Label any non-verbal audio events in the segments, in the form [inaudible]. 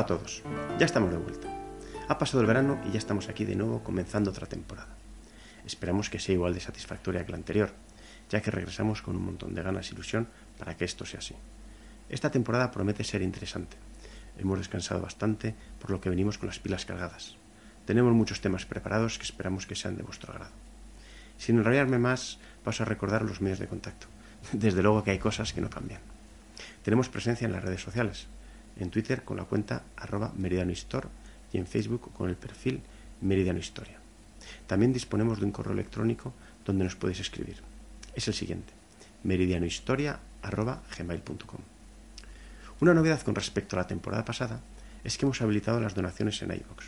A todos, ya estamos de vuelta. Ha pasado el verano y ya estamos aquí de nuevo comenzando otra temporada. Esperamos que sea igual de satisfactoria que la anterior, ya que regresamos con un montón de ganas e ilusión para que esto sea así. Esta temporada promete ser interesante. Hemos descansado bastante, por lo que venimos con las pilas cargadas. Tenemos muchos temas preparados que esperamos que sean de vuestro agrado. Sin enrollarme más, paso a recordar los medios de contacto. [laughs] Desde luego que hay cosas que no cambian. Tenemos presencia en las redes sociales, en Twitter con la cuenta arroba meridianohistor y en Facebook con el perfil Meridiano Historia. También disponemos de un correo electrónico donde nos podéis escribir. Es el siguiente, meridianohistoria.gmail.com Una novedad con respecto a la temporada pasada es que hemos habilitado las donaciones en iVoox.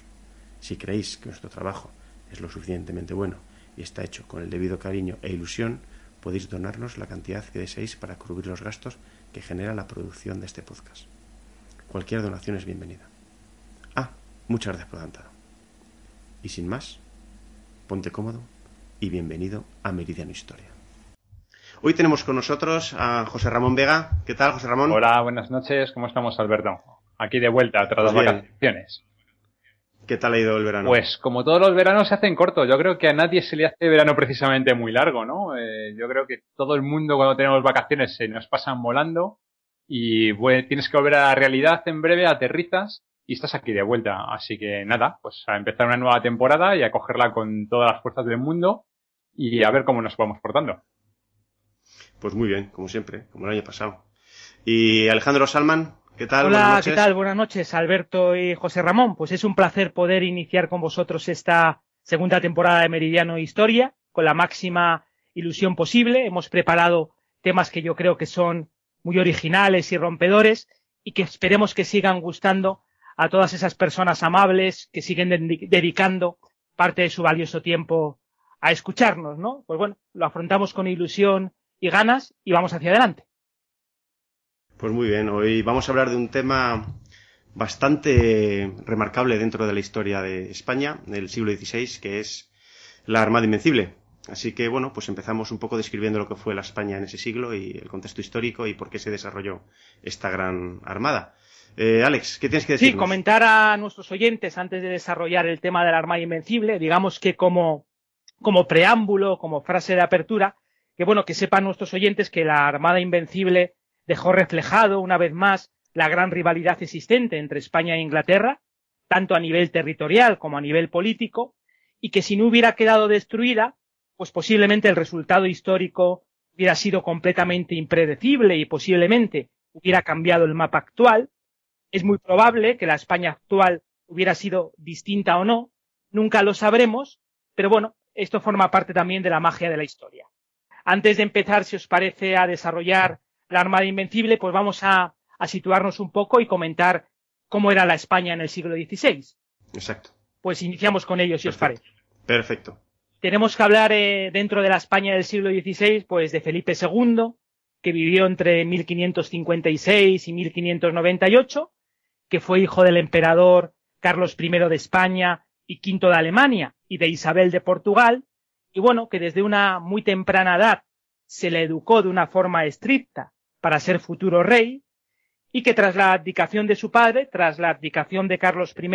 Si creéis que nuestro trabajo es lo suficientemente bueno y está hecho con el debido cariño e ilusión, podéis donarnos la cantidad que deseéis para cubrir los gastos que genera la producción de este podcast. Cualquier donación es bienvenida. Ah, muchas gracias por adelantado. Y sin más, ponte cómodo y bienvenido a Meridiano Historia. Hoy tenemos con nosotros a José Ramón Vega. ¿Qué tal, José Ramón? Hola, buenas noches. ¿Cómo estamos, Alberto? Aquí de vuelta tras las Pues vacaciones. ¿Qué tal ha ido el verano? Pues como todos los veranos se hacen cortos. Yo creo que a nadie se le hace verano precisamente muy largo, ¿no? Eh, yo creo que todo el mundo cuando tenemos vacaciones se nos pasan volando y bueno, tienes que volver a la realidad en breve, aterrizas y estás aquí de vuelta. Así que nada, pues a empezar una nueva temporada y a cogerla con todas las fuerzas del mundo y a ver cómo nos vamos portando. Pues muy bien, como siempre, como el año pasado. Y Alejandro Salman, ¿qué tal? Buenas Hola, noches. ¿qué tal? Buenas noches, Alberto y José Ramón. Pues es un placer poder iniciar con vosotros esta segunda temporada de Meridiano Historia con la máxima ilusión posible. Hemos preparado temas que yo creo que son muy originales y rompedores y que esperemos que sigan gustando a todas esas personas amables que siguen dedi- dedicando parte de su valioso tiempo a escucharnos, ¿no? Pues bueno, lo afrontamos con ilusión y ganas y vamos hacia adelante. Pues muy bien, hoy vamos a hablar de un tema bastante remarcable dentro de la historia de España del siglo XVI, que es la Armada Invencible. Así que bueno, pues empezamos un poco describiendo lo que fue la España en ese siglo y el contexto histórico y por qué se desarrolló esta gran armada. Eh, Alex, ¿qué tienes que decir? Sí, comentar a nuestros oyentes antes de desarrollar el tema de la Armada Invencible, digamos que como, como preámbulo, como frase de apertura, que bueno, que sepan nuestros oyentes que la Armada Invencible dejó reflejado una vez más la gran rivalidad existente entre España e Inglaterra, tanto a nivel territorial como a nivel político, y que si no hubiera quedado destruida, pues posiblemente el resultado histórico hubiera sido completamente impredecible y posiblemente hubiera cambiado el mapa actual. Es muy probable que la España actual hubiera sido distinta o no, nunca lo sabremos, pero bueno, esto forma parte también de la magia de la historia. Antes de empezar, si os parece, a desarrollar la Armada Invencible, pues vamos a, a situarnos un poco y comentar cómo era la España en el siglo XVI. Exacto. Pues iniciamos con ello, si os parece. Perfecto. Tenemos que hablar eh, dentro de la España del siglo XVI, pues de Felipe II, que vivió entre 1556 y 1598, que fue hijo del emperador Carlos I de España y V de Alemania y de Isabel de Portugal, y bueno, que desde una muy temprana edad se le educó de una forma estricta para ser futuro rey, y que tras la abdicación de su padre, tras la abdicación de Carlos I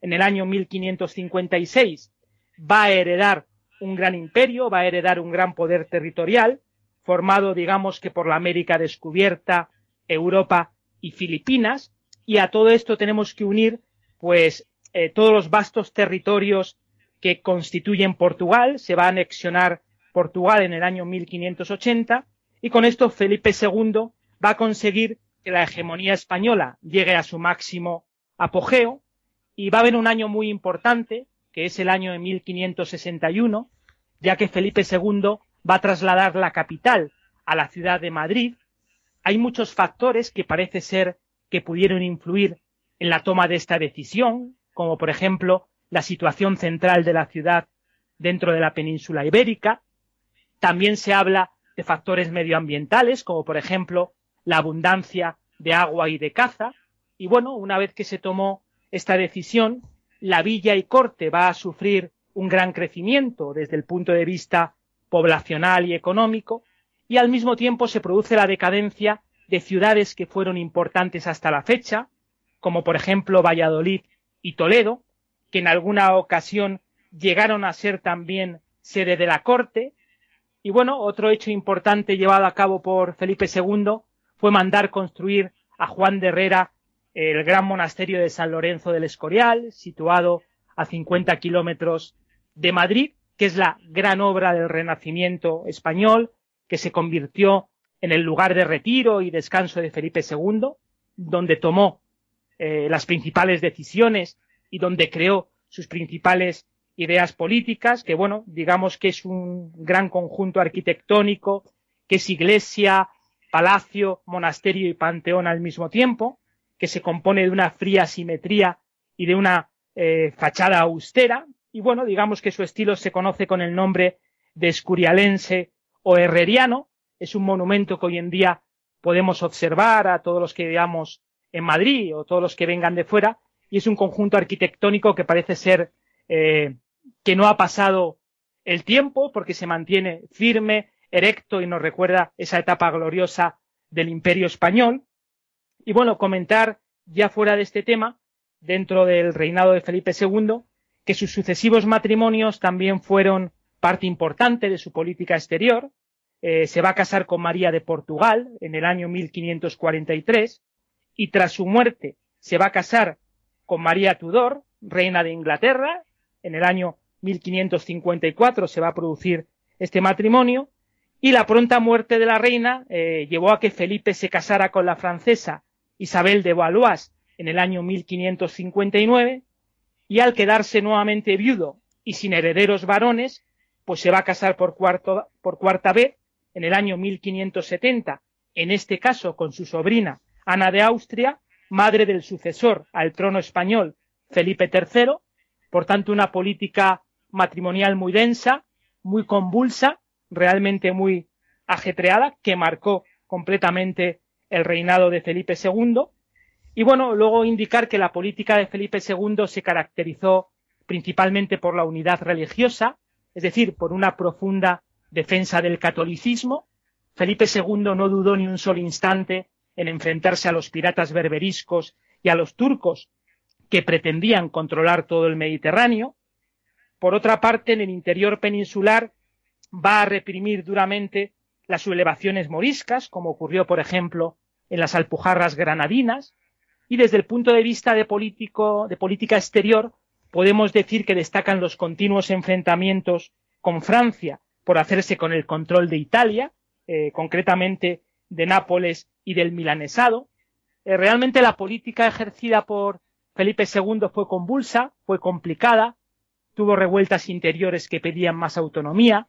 en el año 1556, va a heredar un gran imperio, va a heredar un gran poder territorial, formado, digamos que por la América descubierta, Europa y Filipinas, y a todo esto tenemos que unir, pues, eh, todos los vastos territorios que constituyen Portugal, se va a anexionar Portugal en el año 1580, y con esto Felipe II va a conseguir que la hegemonía española llegue a su máximo apogeo, y va a haber un año muy importante, que es el año de 1561, ya que Felipe II va a trasladar la capital a la ciudad de Madrid. Hay muchos factores que parece ser que pudieron influir en la toma de esta decisión, como por ejemplo la situación central de la ciudad dentro de la península ibérica. También se habla de factores medioambientales, como por ejemplo la abundancia de agua y de caza. Y bueno, una vez que se tomó esta decisión, la villa y corte va a sufrir un gran crecimiento desde el punto de vista poblacional y económico, y al mismo tiempo se produce la decadencia de ciudades que fueron importantes hasta la fecha, como por ejemplo Valladolid y Toledo, que en alguna ocasión llegaron a ser también sede de la corte. Y bueno, otro hecho importante llevado a cabo por Felipe II fue mandar construir a Juan de Herrera el gran monasterio de San Lorenzo del Escorial, situado a 50 kilómetros de Madrid, que es la gran obra del Renacimiento español, que se convirtió en el lugar de retiro y descanso de Felipe II, donde tomó eh, las principales decisiones y donde creó sus principales ideas políticas, que bueno, digamos que es un gran conjunto arquitectónico, que es iglesia, palacio, monasterio y panteón al mismo tiempo, que se compone de una fría simetría y de una eh, fachada austera, y bueno, digamos que su estilo se conoce con el nombre de escurialense o herreriano, es un monumento que hoy en día podemos observar a todos los que veamos en Madrid o todos los que vengan de fuera, y es un conjunto arquitectónico que parece ser eh, que no ha pasado el tiempo porque se mantiene firme, erecto y nos recuerda esa etapa gloriosa del imperio español. Y bueno, comentar ya fuera de este tema, dentro del reinado de Felipe II, que sus sucesivos matrimonios también fueron parte importante de su política exterior. Eh, se va a casar con María de Portugal en el año 1543 y tras su muerte se va a casar con María Tudor, reina de Inglaterra. En el año 1554 se va a producir este matrimonio y la pronta muerte de la reina eh, llevó a que Felipe se casara con la francesa Isabel de Valois en el año 1559 y al quedarse nuevamente viudo y sin herederos varones, pues se va a casar por, por cuarta vez en el año 1570, en este caso con su sobrina Ana de Austria, madre del sucesor al trono español Felipe III, por tanto una política matrimonial muy densa, muy convulsa, realmente muy ajetreada, que marcó completamente el reinado de Felipe II. Y bueno, luego indicar que la política de Felipe II se caracterizó principalmente por la unidad religiosa, es decir, por una profunda defensa del catolicismo. Felipe II no dudó ni un solo instante en enfrentarse a los piratas berberiscos y a los turcos que pretendían controlar todo el Mediterráneo. Por otra parte, en el interior peninsular va a reprimir duramente las sublevaciones moriscas, como ocurrió, por ejemplo, en las Alpujarras granadinas, y desde el punto de vista de, político, de política exterior, podemos decir que destacan los continuos enfrentamientos con Francia por hacerse con el control de Italia, eh, concretamente de Nápoles y del Milanesado. Eh, realmente la política ejercida por Felipe II fue convulsa, fue complicada, tuvo revueltas interiores que pedían más autonomía,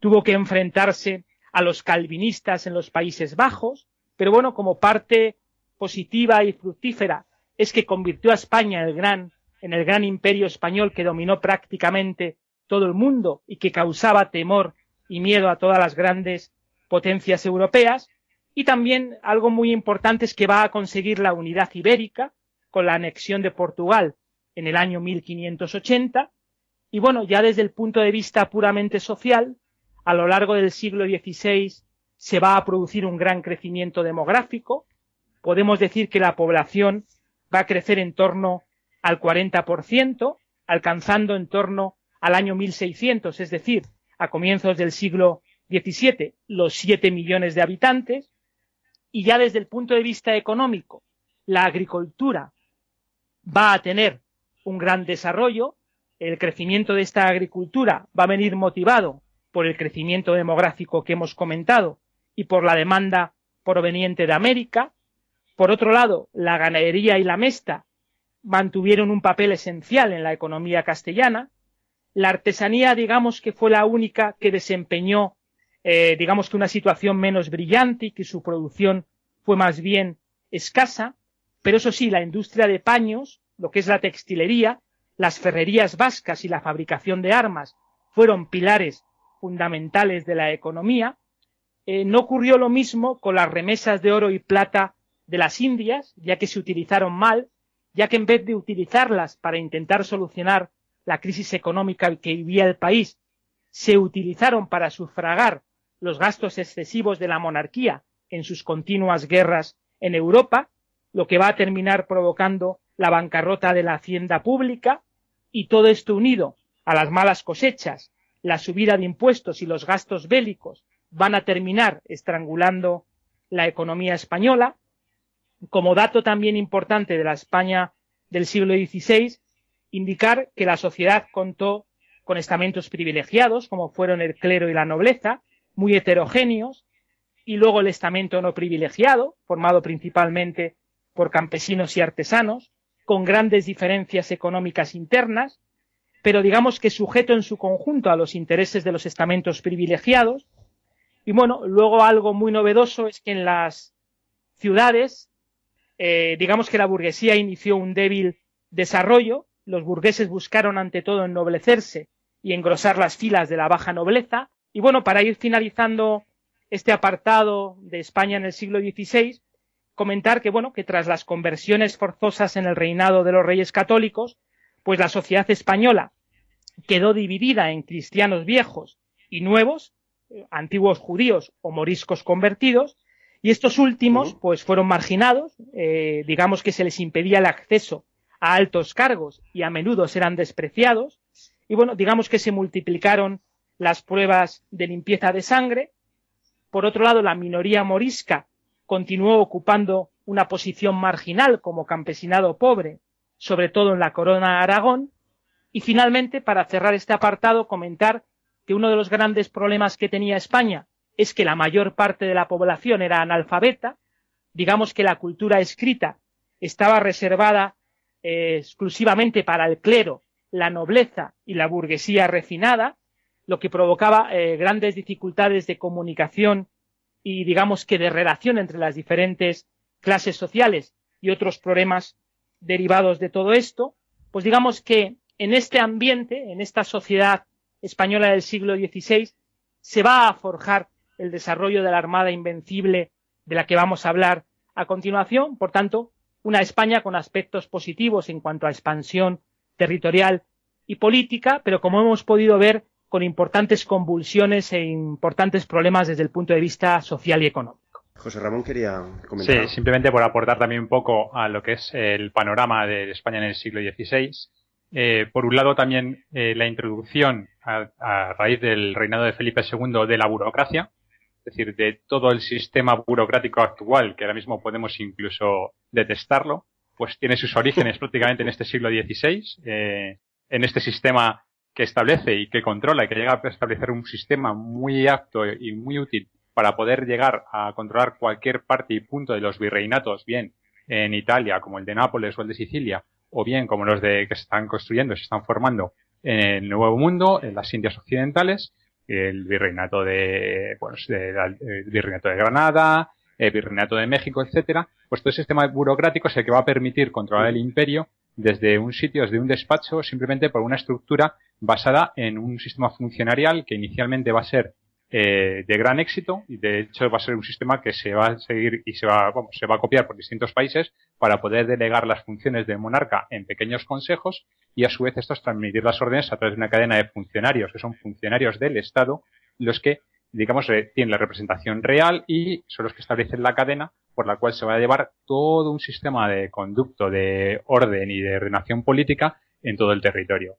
tuvo que enfrentarse a los calvinistas en los Países Bajos, pero bueno, como parte positiva y fructífera es que convirtió a España en el gran, en el gran imperio español que dominó prácticamente todo el mundo y que causaba temor y miedo a todas las grandes potencias europeas. Y también algo muy importante es que va a conseguir la unidad ibérica con la anexión de Portugal en el año 1580 y bueno, ya desde el punto de vista puramente social, a lo largo del siglo XVI se va a producir un gran crecimiento demográfico. Podemos decir que la población va a crecer en torno al 40%, alcanzando en torno al año 1600, es decir, a comienzos del siglo XVII, los 7 millones de habitantes. Y ya desde el punto de vista económico, la agricultura va a tener un gran desarrollo, el crecimiento de esta agricultura va a venir motivado por el crecimiento demográfico que hemos comentado y por la demanda proveniente de América. Por otro lado, la ganadería y la mesta mantuvieron un papel esencial en la economía castellana. La artesanía, digamos que fue la única que desempeñó, eh, digamos que una situación menos brillante y que su producción fue más bien escasa. Pero eso sí, la industria de paños, lo que es la textilería, las ferrerías vascas y la fabricación de armas fueron pilares fundamentales de la economía. Eh, no ocurrió lo mismo con las remesas de oro y plata de las Indias, ya que se utilizaron mal, ya que en vez de utilizarlas para intentar solucionar la crisis económica que vivía el país, se utilizaron para sufragar los gastos excesivos de la monarquía en sus continuas guerras en Europa, lo que va a terminar provocando la bancarrota de la hacienda pública y todo esto unido a las malas cosechas, la subida de impuestos y los gastos bélicos van a terminar estrangulando la economía española. Como dato también importante de la España del siglo XVI, indicar que la sociedad contó con estamentos privilegiados, como fueron el clero y la nobleza, muy heterogéneos, y luego el estamento no privilegiado, formado principalmente por campesinos y artesanos, con grandes diferencias económicas internas, pero digamos que sujeto en su conjunto a los intereses de los estamentos privilegiados. Y bueno, luego algo muy novedoso es que en las ciudades, eh, digamos que la burguesía inició un débil desarrollo, los burgueses buscaron ante todo ennoblecerse y engrosar las filas de la baja nobleza. Y bueno, para ir finalizando este apartado de España en el siglo XVI, comentar que bueno, que tras las conversiones forzosas en el reinado de los reyes católicos, pues la sociedad española quedó dividida en cristianos viejos y nuevos, antiguos judíos o moriscos convertidos, y estos últimos pues fueron marginados, eh, digamos que se les impedía el acceso a altos cargos y a menudo eran despreciados, y bueno, digamos que se multiplicaron las pruebas de limpieza de sangre. Por otro lado, la minoría morisca continuó ocupando una posición marginal como campesinado pobre, sobre todo en la corona de Aragón. Y finalmente, para cerrar este apartado, comentar que uno de los grandes problemas que tenía España es que la mayor parte de la población era analfabeta, digamos que la cultura escrita estaba reservada eh, exclusivamente para el clero la nobleza y la burguesía refinada, lo que provocaba eh, grandes dificultades de comunicación y digamos que de relación entre las diferentes clases sociales y otros problemas derivados de todo esto, pues digamos que en este ambiente, en esta sociedad española del siglo XVI, se va a forjar el desarrollo de la Armada Invencible de la que vamos a hablar a continuación. Por tanto, una España con aspectos positivos en cuanto a expansión territorial y política, pero como hemos podido ver, con importantes convulsiones e importantes problemas desde el punto de vista social y económico. José Ramón quería comentar. Sí, simplemente por aportar también un poco a lo que es el panorama de España en el siglo XVI. Eh, por un lado, también eh, la introducción a, a, raíz del reinado de Felipe II de la burocracia, es decir, de todo el sistema burocrático actual, que ahora mismo podemos incluso detestarlo, pues tiene sus orígenes [laughs] prácticamente en este siglo XVI, eh, en este sistema que establece y que controla y que llega a establecer un sistema muy apto y muy útil para poder llegar a controlar cualquier parte y punto de los virreinatos, bien en Italia como el de Nápoles o el de Sicilia, o bien como los de que se están construyendo, se están formando en el Nuevo Mundo, en las Indias Occidentales, el virreinato de, bueno, el virreinato de Granada, el virreinato de México, etcétera, pues todo ese sistema burocrático es el que va a permitir controlar el imperio desde un sitio, desde un despacho, simplemente por una estructura basada en un sistema funcionarial que inicialmente va a ser eh, de gran éxito y de hecho va a ser un sistema que se va a seguir y se va, bueno, se va a copiar por distintos países para poder delegar las funciones del monarca en pequeños consejos y a su vez estos transmitir las órdenes a través de una cadena de funcionarios que son funcionarios del Estado los que digamos tienen la representación real y son los que establecen la cadena por la cual se va a llevar todo un sistema de conducto de orden y de ordenación política en todo el territorio.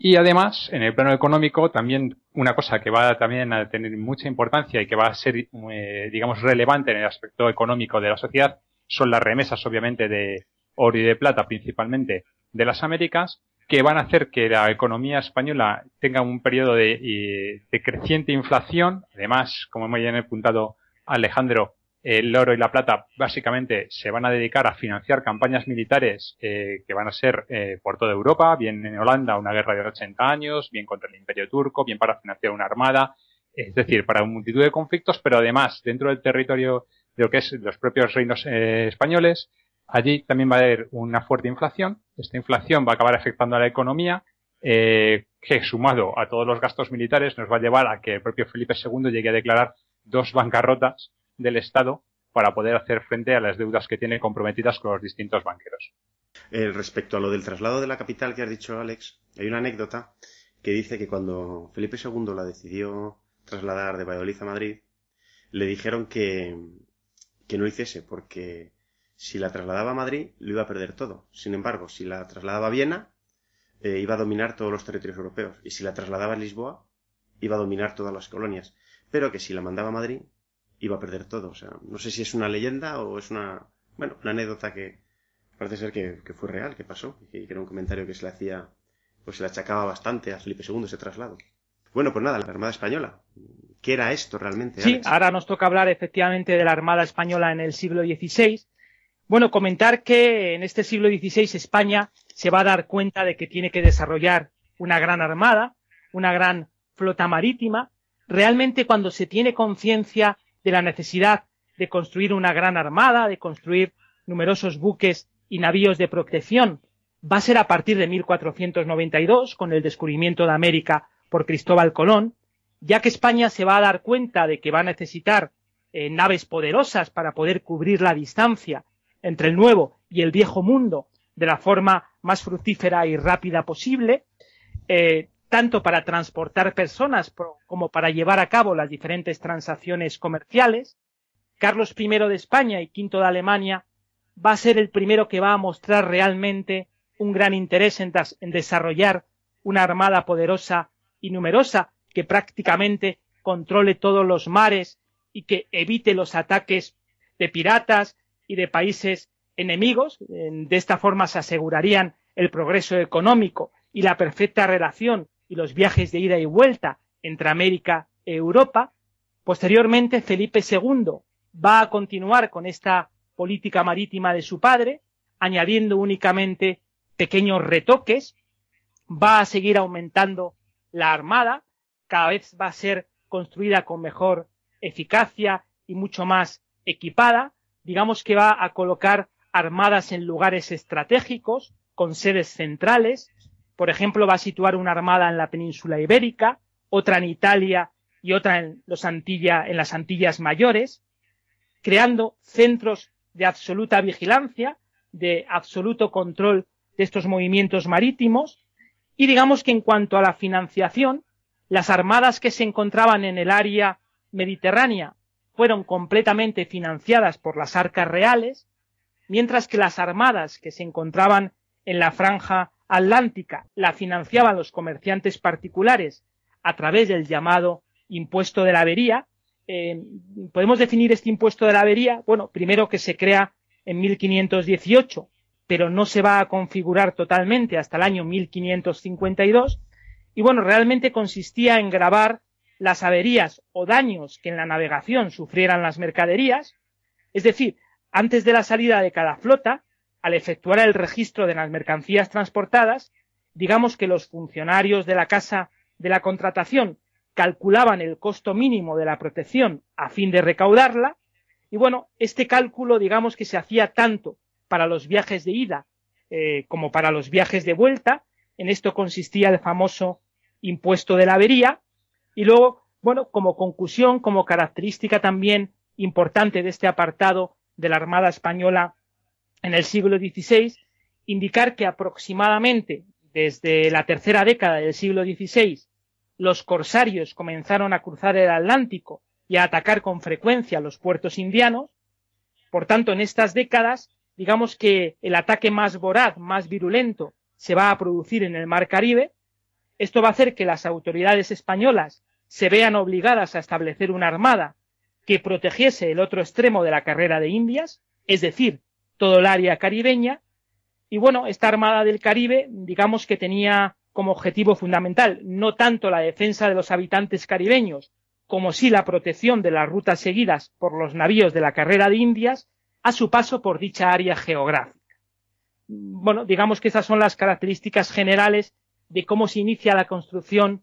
Y además, en el plano económico, también una cosa que va también a tener mucha importancia y que va a ser, eh, digamos, relevante en el aspecto económico de la sociedad son las remesas, obviamente, de oro y de plata, principalmente de las Américas, que van a hacer que la economía española tenga un periodo de, de creciente inflación. Además, como muy bien apuntado Alejandro, el oro y la plata básicamente se van a dedicar a financiar campañas militares eh, que van a ser eh, por toda Europa, bien en Holanda una guerra de 80 años, bien contra el imperio turco, bien para financiar una armada, es decir, para multitud de conflictos, pero además dentro del territorio de lo que es los propios reinos eh, españoles, allí también va a haber una fuerte inflación, esta inflación va a acabar afectando a la economía, que sumado a todos los gastos militares nos va a llevar a que el propio Felipe II llegue a declarar dos bancarrotas del Estado para poder hacer frente a las deudas que tiene comprometidas con los distintos banqueros. Eh, respecto a lo del traslado de la capital que has dicho, Alex, hay una anécdota que dice que cuando Felipe II la decidió trasladar de Valladolid a Madrid, le dijeron que, que no hiciese porque si la trasladaba a Madrid, lo iba a perder todo. Sin embargo, si la trasladaba a Viena, eh, iba a dominar todos los territorios europeos. Y si la trasladaba a Lisboa, iba a dominar todas las colonias. Pero que si la mandaba a Madrid, iba a perder todo. O sea, no sé si es una leyenda o es una, bueno, una anécdota que parece ser que, fue real, que pasó, y que era un comentario que se le hacía, pues se le achacaba bastante a Felipe II ese traslado. Bueno, pues nada, la Armada Española. ¿Qué era esto realmente? Sí, ahora nos toca hablar efectivamente de la Armada Española en el siglo XVI. Bueno, comentar que en este siglo XVI España se va a dar cuenta de que tiene que desarrollar una gran armada, una gran flota marítima. Realmente cuando se tiene conciencia de la necesidad de construir una gran armada, de construir numerosos buques y navíos de protección, va a ser a partir de 1492, con el descubrimiento de América por Cristóbal Colón, ya que España se va a dar cuenta de que va a necesitar eh, naves poderosas para poder cubrir la distancia entre el nuevo y el viejo mundo de la forma más fructífera y rápida posible, eh, tanto para transportar personas como para llevar a cabo las diferentes transacciones comerciales. Carlos I de España y V de Alemania va a ser el primero que va a mostrar realmente un gran interés en desarrollar una armada poderosa y numerosa que prácticamente controle todos los mares y que evite los ataques de piratas y de países enemigos. De esta forma se asegurarían el progreso económico y la perfecta relación y los viajes de ida y vuelta entre América e Europa. Posteriormente, Felipe II va a continuar con esta política marítima de su padre, añadiendo únicamente pequeños retoques, va a seguir aumentando la armada, cada vez va a ser construida con mejor eficacia y mucho más equipada, digamos que va a colocar armadas en lugares estratégicos, con sedes centrales, por ejemplo, va a situar una armada en la península ibérica, otra en Italia y otra en, en las Antillas mayores, creando centros de absoluta vigilancia, de absoluto control de estos movimientos marítimos, y digamos que en cuanto a la financiación, las armadas que se encontraban en el área mediterránea fueron completamente financiadas por las arcas reales, mientras que las armadas que se encontraban en la franja atlántica la financiaban los comerciantes particulares a través del llamado impuesto de la avería. Eh, podemos definir este impuesto de la avería, bueno, primero que se crea en 1518 pero no se va a configurar totalmente hasta el año 1552. Y bueno, realmente consistía en grabar las averías o daños que en la navegación sufrieran las mercaderías, es decir, antes de la salida de cada flota, al efectuar el registro de las mercancías transportadas, digamos que los funcionarios de la casa de la contratación calculaban el costo mínimo de la protección a fin de recaudarla, y bueno, este cálculo digamos que se hacía tanto para los viajes de ida eh, como para los viajes de vuelta. En esto consistía el famoso impuesto de la avería. Y luego, bueno, como conclusión, como característica también importante de este apartado de la Armada Española en el siglo XVI, indicar que aproximadamente desde la tercera década del siglo XVI los corsarios comenzaron a cruzar el Atlántico y a atacar con frecuencia los puertos indianos. Por tanto, en estas décadas digamos que el ataque más voraz, más virulento, se va a producir en el Mar Caribe. Esto va a hacer que las autoridades españolas se vean obligadas a establecer una armada que protegiese el otro extremo de la carrera de Indias, es decir, todo el área caribeña. Y bueno, esta Armada del Caribe, digamos que tenía como objetivo fundamental no tanto la defensa de los habitantes caribeños, como sí la protección de las rutas seguidas por los navíos de la carrera de Indias, a su paso por dicha área geográfica. Bueno, digamos que esas son las características generales de cómo se inicia la construcción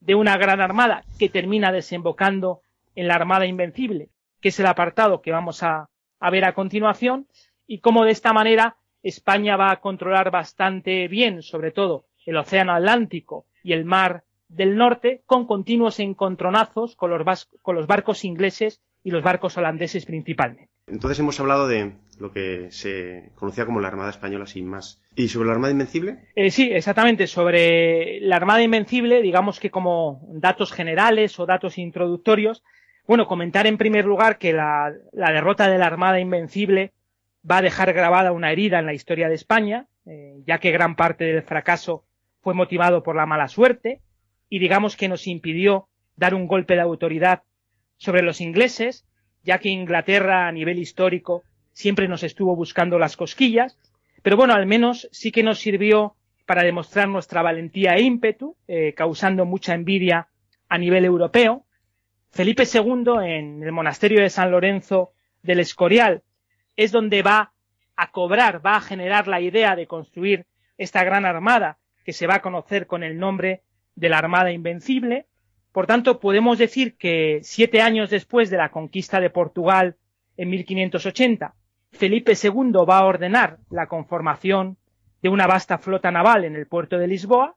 de una gran armada que termina desembocando en la Armada Invencible, que es el apartado que vamos a, a ver a continuación, y cómo de esta manera España va a controlar bastante bien, sobre todo, el Océano Atlántico y el Mar del Norte, con continuos encontronazos con los, con los barcos ingleses y los barcos holandeses principalmente. Entonces hemos hablado de lo que se conocía como la Armada Española sin más. ¿Y sobre la Armada Invencible? Eh, sí, exactamente. Sobre la Armada Invencible, digamos que como datos generales o datos introductorios, bueno, comentar en primer lugar que la, la derrota de la Armada Invencible va a dejar grabada una herida en la historia de España, eh, ya que gran parte del fracaso fue motivado por la mala suerte y digamos que nos impidió dar un golpe de autoridad sobre los ingleses, ya que Inglaterra a nivel histórico siempre nos estuvo buscando las cosquillas, pero bueno, al menos sí que nos sirvió para demostrar nuestra valentía e ímpetu, eh, causando mucha envidia a nivel europeo. Felipe II, en el monasterio de San Lorenzo del Escorial, es donde va a cobrar, va a generar la idea de construir esta gran armada que se va a conocer con el nombre de la Armada Invencible. Por tanto, podemos decir que siete años después de la conquista de Portugal en 1580, Felipe II va a ordenar la conformación de una vasta flota naval en el puerto de Lisboa.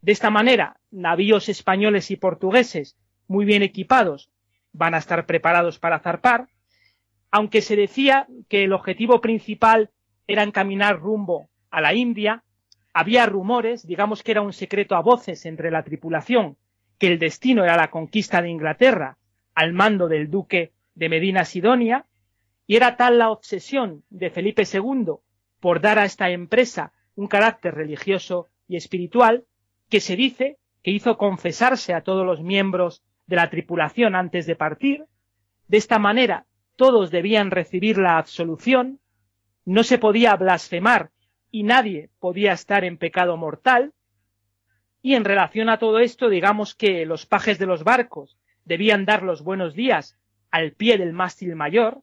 De esta manera, navíos españoles y portugueses muy bien equipados van a estar preparados para zarpar, aunque se decía que el objetivo principal era encaminar rumbo a la India, había rumores, digamos que era un secreto a voces entre la tripulación, que el destino era la conquista de Inglaterra al mando del duque de Medina Sidonia, y era tal la obsesión de Felipe II por dar a esta empresa un carácter religioso y espiritual que se dice que hizo confesarse a todos los miembros de la tripulación antes de partir. De esta manera todos debían recibir la absolución, no se podía blasfemar y nadie podía estar en pecado mortal. Y en relación a todo esto, digamos que los pajes de los barcos debían dar los buenos días al pie del mástil mayor,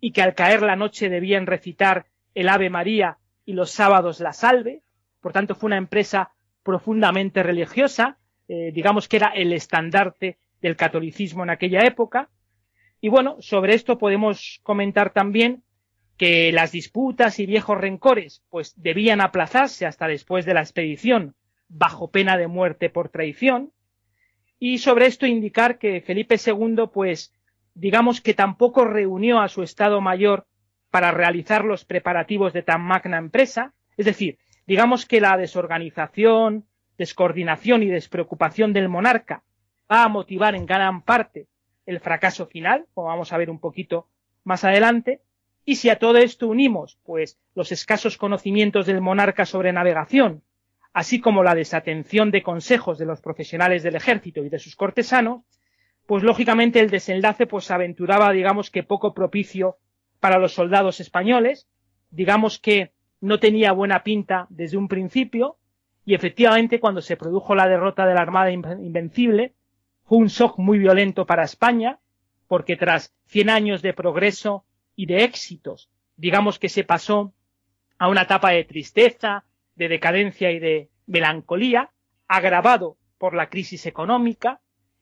y que al caer la noche debían recitar el Ave María y los sábados la Salve. Por tanto, fue una empresa profundamente religiosa, eh, digamos que era el estandarte del catolicismo en aquella época. Y bueno, sobre esto podemos comentar también que las disputas y viejos rencores pues debían aplazarse hasta después de la expedición bajo pena de muerte por traición. Y sobre esto indicar que Felipe II pues digamos que tampoco reunió a su Estado Mayor para realizar los preparativos de tan magna empresa. Es decir, digamos que la desorganización, descoordinación y despreocupación del monarca va a motivar en gran parte el fracaso final, como vamos a ver un poquito más adelante. Y si a todo esto unimos, pues, los escasos conocimientos del monarca sobre navegación, así como la desatención de consejos de los profesionales del ejército y de sus cortesanos, pues lógicamente el desenlace pues aventuraba, digamos que poco propicio para los soldados españoles, digamos que no tenía buena pinta desde un principio, y efectivamente cuando se produjo la derrota de la Armada Invencible, fue un shock muy violento para España, porque tras 100 años de progreso y de éxitos, digamos que se pasó a una etapa de tristeza, de decadencia y de melancolía, agravado por la crisis económica,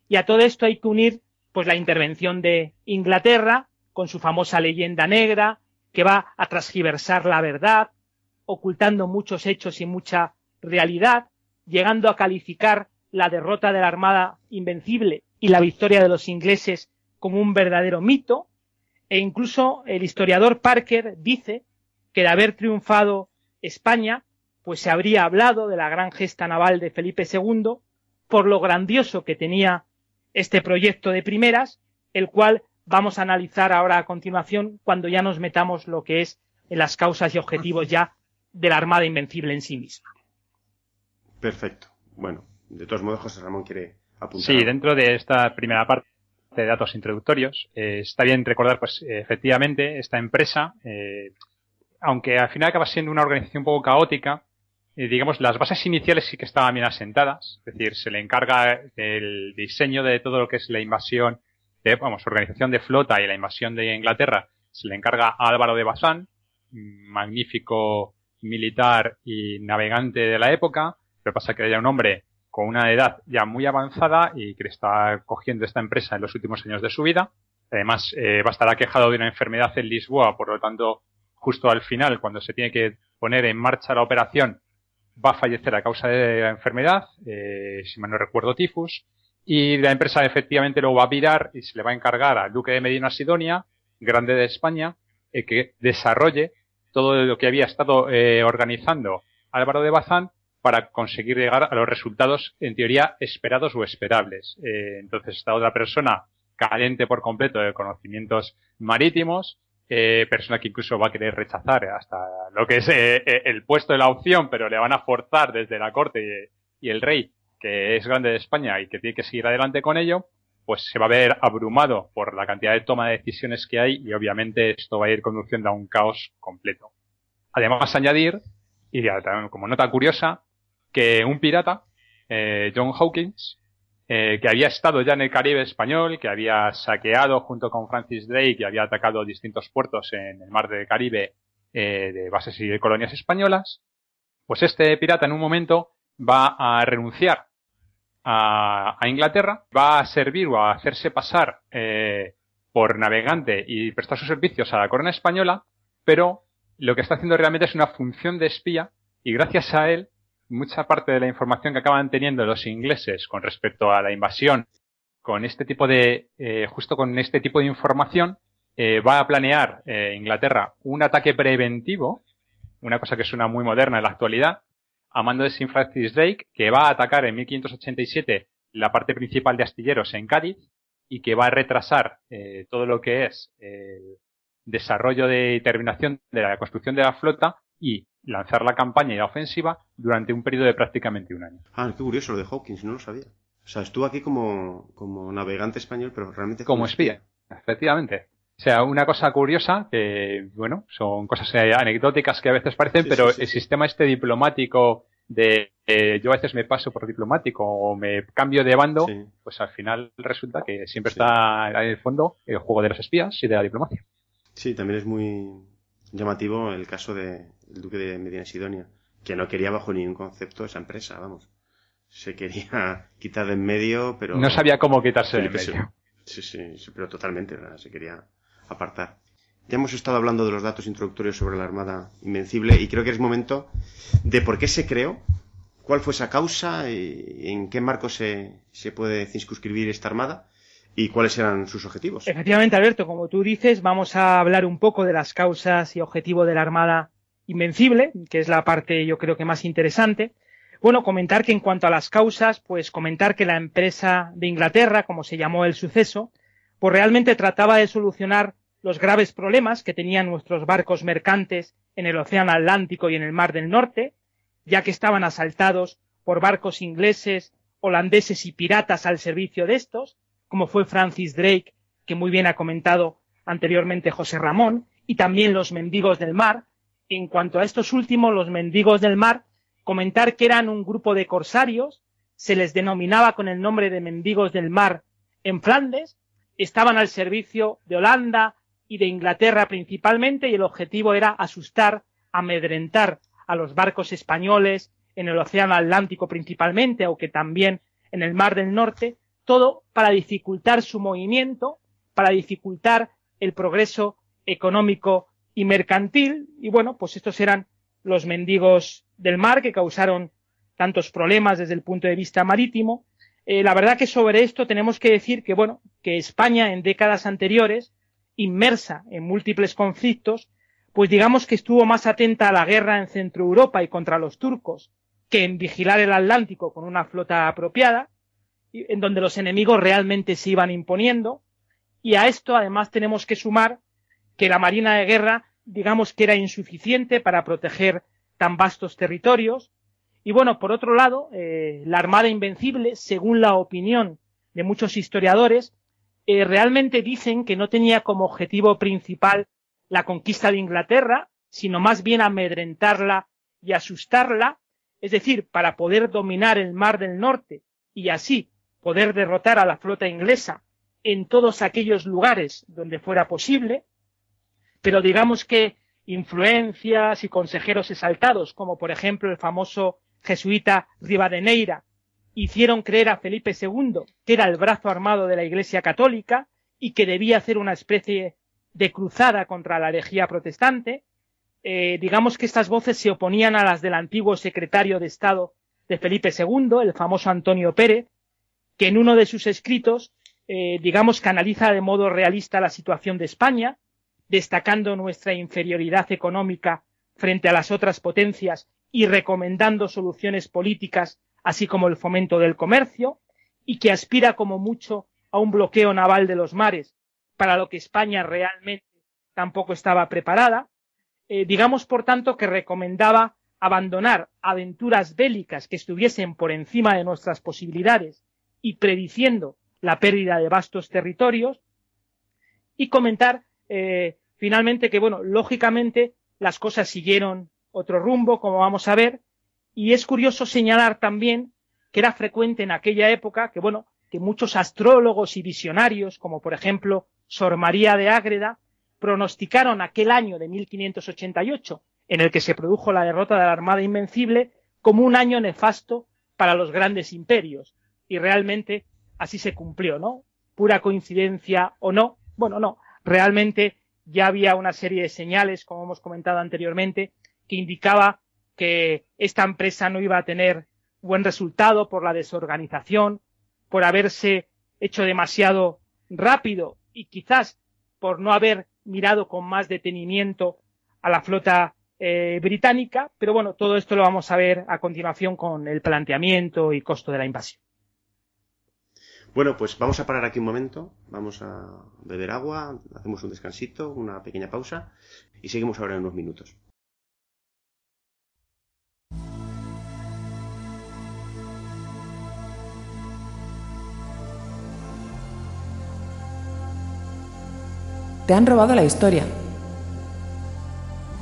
y a todo esto hay que unir pues la intervención de Inglaterra con su famosa leyenda negra que va a transgiversar la verdad, ocultando muchos hechos y mucha realidad, llegando a calificar la derrota de la Armada Invencible y la victoria de los ingleses como un verdadero mito, e incluso el historiador Parker dice que de haber triunfado España, pues se habría hablado de la gran gesta naval de Felipe II por lo grandioso que tenía este proyecto de primeras, el cual vamos a analizar ahora a continuación cuando ya nos metamos lo que es en las causas y objetivos ya de la Armada Invencible en sí misma. Perfecto. Bueno, de todos modos, José Ramón quiere apuntar. Sí, dentro de esta primera parte de datos introductorios, eh, está bien recordar, pues, efectivamente, esta empresa, eh, aunque al final acaba siendo una organización un poco caótica, eh, digamos, las bases iniciales sí que estaban bien asentadas, es decir, se le encarga el diseño de todo lo que es la invasión, de, vamos, organización de flota y la invasión de Inglaterra, se le encarga a Álvaro de Bazán, magnífico militar y navegante de la época, pero pasa que era un hombre con una edad ya muy avanzada y que está cogiendo esta empresa en los últimos años de su vida. Además, eh, va a estar aquejado de una enfermedad en Lisboa, por lo tanto, justo al final, cuando se tiene que poner en marcha la operación, va a fallecer a causa de la enfermedad, eh, si mal no recuerdo, tifus, y la empresa efectivamente lo va a virar y se le va a encargar al duque de Medina Sidonia, grande de España, eh, que desarrolle todo lo que había estado eh, organizando Álvaro de Bazán para conseguir llegar a los resultados, en teoría, esperados o esperables. Eh, entonces, esta otra persona, caliente por completo de conocimientos marítimos, eh, persona que incluso va a querer rechazar hasta lo que es eh, el puesto de la opción, pero le van a forzar desde la corte y, el rey, que es grande de España y que tiene que seguir adelante con ello, pues se va a ver abrumado por la cantidad de toma de decisiones que hay y obviamente esto va a ir conduciendo a un caos completo. Además, añadir, y como nota curiosa, que un pirata, John Hawkins, eh, que había estado ya en el Caribe español, que había saqueado junto con Francis Drake y había atacado distintos puertos en el mar del Caribe eh, de bases y de colonias españolas, pues este pirata en un momento va a renunciar a, Inglaterra, va a servir o a hacerse pasar eh, por navegante y prestar sus servicios a la corona española, pero lo que está haciendo realmente es una función de espía y gracias a él mucha parte de la información que acaban teniendo los ingleses con respecto a la invasión, con este tipo de, eh, justo con este tipo de información, eh, va a planear eh, Inglaterra un ataque preventivo, una cosa que suena muy moderna en la actualidad, a mando de Sir Francis Drake, que va a atacar en 1587 la parte principal de astilleros en Cádiz y que va a retrasar todo lo que es el desarrollo de terminación de la construcción de la flota y lanzar la campaña y la ofensiva durante un periodo de prácticamente un año. Ah, qué curioso lo de Hawkins, no lo sabía. O sea, estuvo aquí como, como navegante español, pero realmente como, espía, efectivamente. O sea, una cosa curiosa, que, bueno, son cosas eh, anecdóticas que a veces parecen, pero el sistema este diplomático de eh, yo a veces me paso por diplomático o me cambio de bando, pues al final resulta que siempre está en el fondo el juego de los espías y de la diplomacia. Sí, también es muy llamativo el caso del duque de Medina Sidonia, que no quería bajo ningún concepto esa empresa, vamos. Se quería [laughs] quitar de en medio, pero... No sabía cómo quitarse de en medio. Sí, sí, pero totalmente, se quería apartar. Ya hemos estado hablando de los datos introductorios sobre la Armada Invencible y creo que es momento de por qué se creó, cuál fue esa causa y en qué marco se, se puede circunscribir esta Armada y cuáles eran sus objetivos. Efectivamente, Alberto, como tú dices, vamos a hablar un poco de las causas y objetivos de la Armada Invencible, que es la parte yo creo que más interesante. Bueno, comentar que en cuanto a las causas, pues comentar que la empresa de Inglaterra, como se llamó el suceso, pues realmente trataba de solucionar los graves problemas que tenían nuestros barcos mercantes en el Océano Atlántico y en el Mar del Norte, ya que estaban asaltados por barcos ingleses, holandeses y piratas al servicio de estos, como fue Francis Drake, que muy bien ha comentado anteriormente José Ramón, y también los mendigos del mar. En cuanto a estos últimos, los mendigos del mar, comentar que eran un grupo de corsarios, se les denominaba con el nombre de mendigos del mar en Flandes, estaban al servicio de Holanda y de Inglaterra principalmente, y el objetivo era asustar, amedrentar a los barcos españoles en el Océano Atlántico principalmente, aunque también en el Mar del Norte, todo para dificultar su movimiento, para dificultar el progreso económico y mercantil. Y bueno, pues estos eran los mendigos del mar que causaron tantos problemas desde el punto de vista marítimo. Eh, la verdad que sobre esto tenemos que decir que, bueno, que España en décadas anteriores, inmersa en múltiples conflictos, pues digamos que estuvo más atenta a la guerra en Centro Europa y contra los turcos que en vigilar el Atlántico con una flota apropiada, en donde los enemigos realmente se iban imponiendo. Y a esto además tenemos que sumar que la Marina de Guerra, digamos que era insuficiente para proteger tan vastos territorios. Y bueno, por otro lado, eh, la Armada Invencible, según la opinión de muchos historiadores, eh, realmente dicen que no tenía como objetivo principal la conquista de Inglaterra, sino más bien amedrentarla y asustarla, es decir, para poder dominar el Mar del Norte y así poder derrotar a la flota inglesa en todos aquellos lugares donde fuera posible, pero digamos que influencias y consejeros exaltados, como por ejemplo el famoso jesuita Rivadeneira, hicieron creer a Felipe II que era el brazo armado de la Iglesia Católica y que debía hacer una especie de cruzada contra la herejía protestante. Eh, digamos que estas voces se oponían a las del antiguo secretario de Estado de Felipe II, el famoso Antonio Pérez, que en uno de sus escritos, eh, digamos que analiza de modo realista la situación de España, destacando nuestra inferioridad económica frente a las otras potencias y recomendando soluciones políticas, así como el fomento del comercio, y que aspira como mucho a un bloqueo naval de los mares, para lo que España realmente tampoco estaba preparada. Eh, digamos, por tanto, que recomendaba abandonar aventuras bélicas que estuviesen por encima de nuestras posibilidades y prediciendo la pérdida de vastos territorios y comentar eh, finalmente que, bueno, lógicamente las cosas siguieron otro rumbo, como vamos a ver, y es curioso señalar también que era frecuente en aquella época que, bueno, que muchos astrólogos y visionarios, como por ejemplo Sor María de Ágreda, pronosticaron aquel año de 1588, en el que se produjo la derrota de la Armada Invencible, como un año nefasto para los grandes imperios. Y realmente así se cumplió, ¿no? Pura coincidencia o no. Bueno, no. Realmente ya había una serie de señales, como hemos comentado anteriormente, que indicaba que esta empresa no iba a tener buen resultado por la desorganización, por haberse hecho demasiado rápido y quizás por no haber mirado con más detenimiento a la flota eh, británica, pero bueno, todo esto lo vamos a ver a continuación con el planteamiento y costo de la invasión. Bueno, pues vamos a parar aquí un momento, vamos a beber agua, hacemos un descansito, una pequeña pausa y seguimos ahora en unos minutos. Te han robado la historia.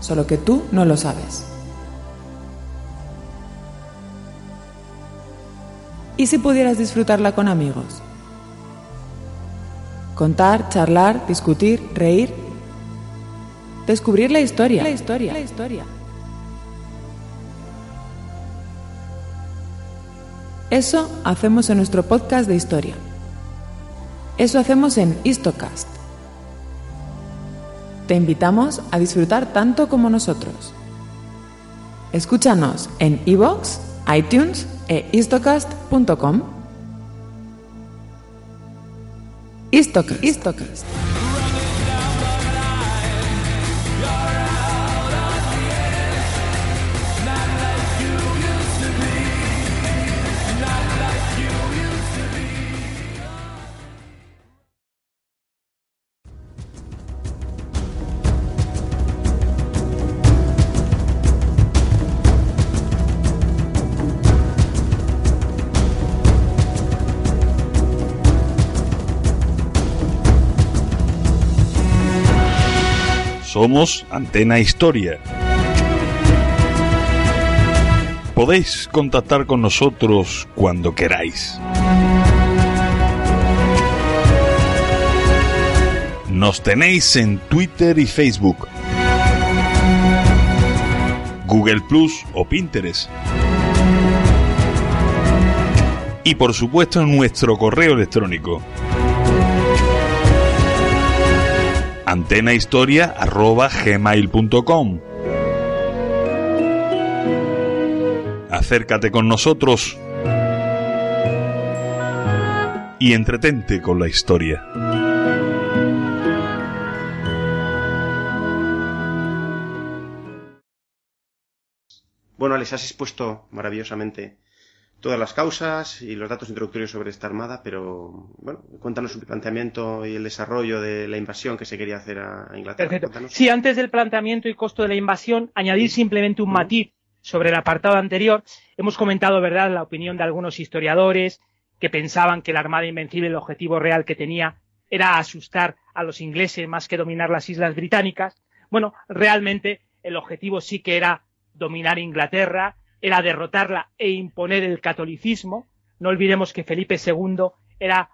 Solo que tú no lo sabes. ¿Y si pudieras disfrutarla con amigos? Contar, charlar, discutir, reír. Descubrir la historia. La historia. La historia. Eso hacemos en nuestro podcast de historia. Eso hacemos en Histocast. Te invitamos a disfrutar tanto como nosotros. Escúchanos en iVoox, iTunes e Исток, исток. Antena Historia. Podéis contactar con nosotros cuando queráis. Nos tenéis en Twitter y Facebook, Google Plus o Pinterest. Y por supuesto en nuestro correo electrónico antenahistoria.gmail.com Acércate con nosotros y entretente con la historia. Bueno, Alex, has expuesto maravillosamente todas las causas y los datos introductorios sobre esta armada, pero bueno, cuéntanos un planteamiento y el desarrollo de la invasión que se quería hacer a Inglaterra. Perfecto. Sí, antes del planteamiento y costo de la invasión, añadir simplemente un matiz sobre el apartado anterior. Hemos comentado, ¿verdad?, la opinión de algunos historiadores que pensaban que la Armada Invencible, el objetivo real que tenía, era asustar a los ingleses más que dominar las islas británicas. Bueno, realmente el objetivo sí que era dominar Inglaterra, era derrotarla e imponer el catolicismo. No olvidemos que Felipe II era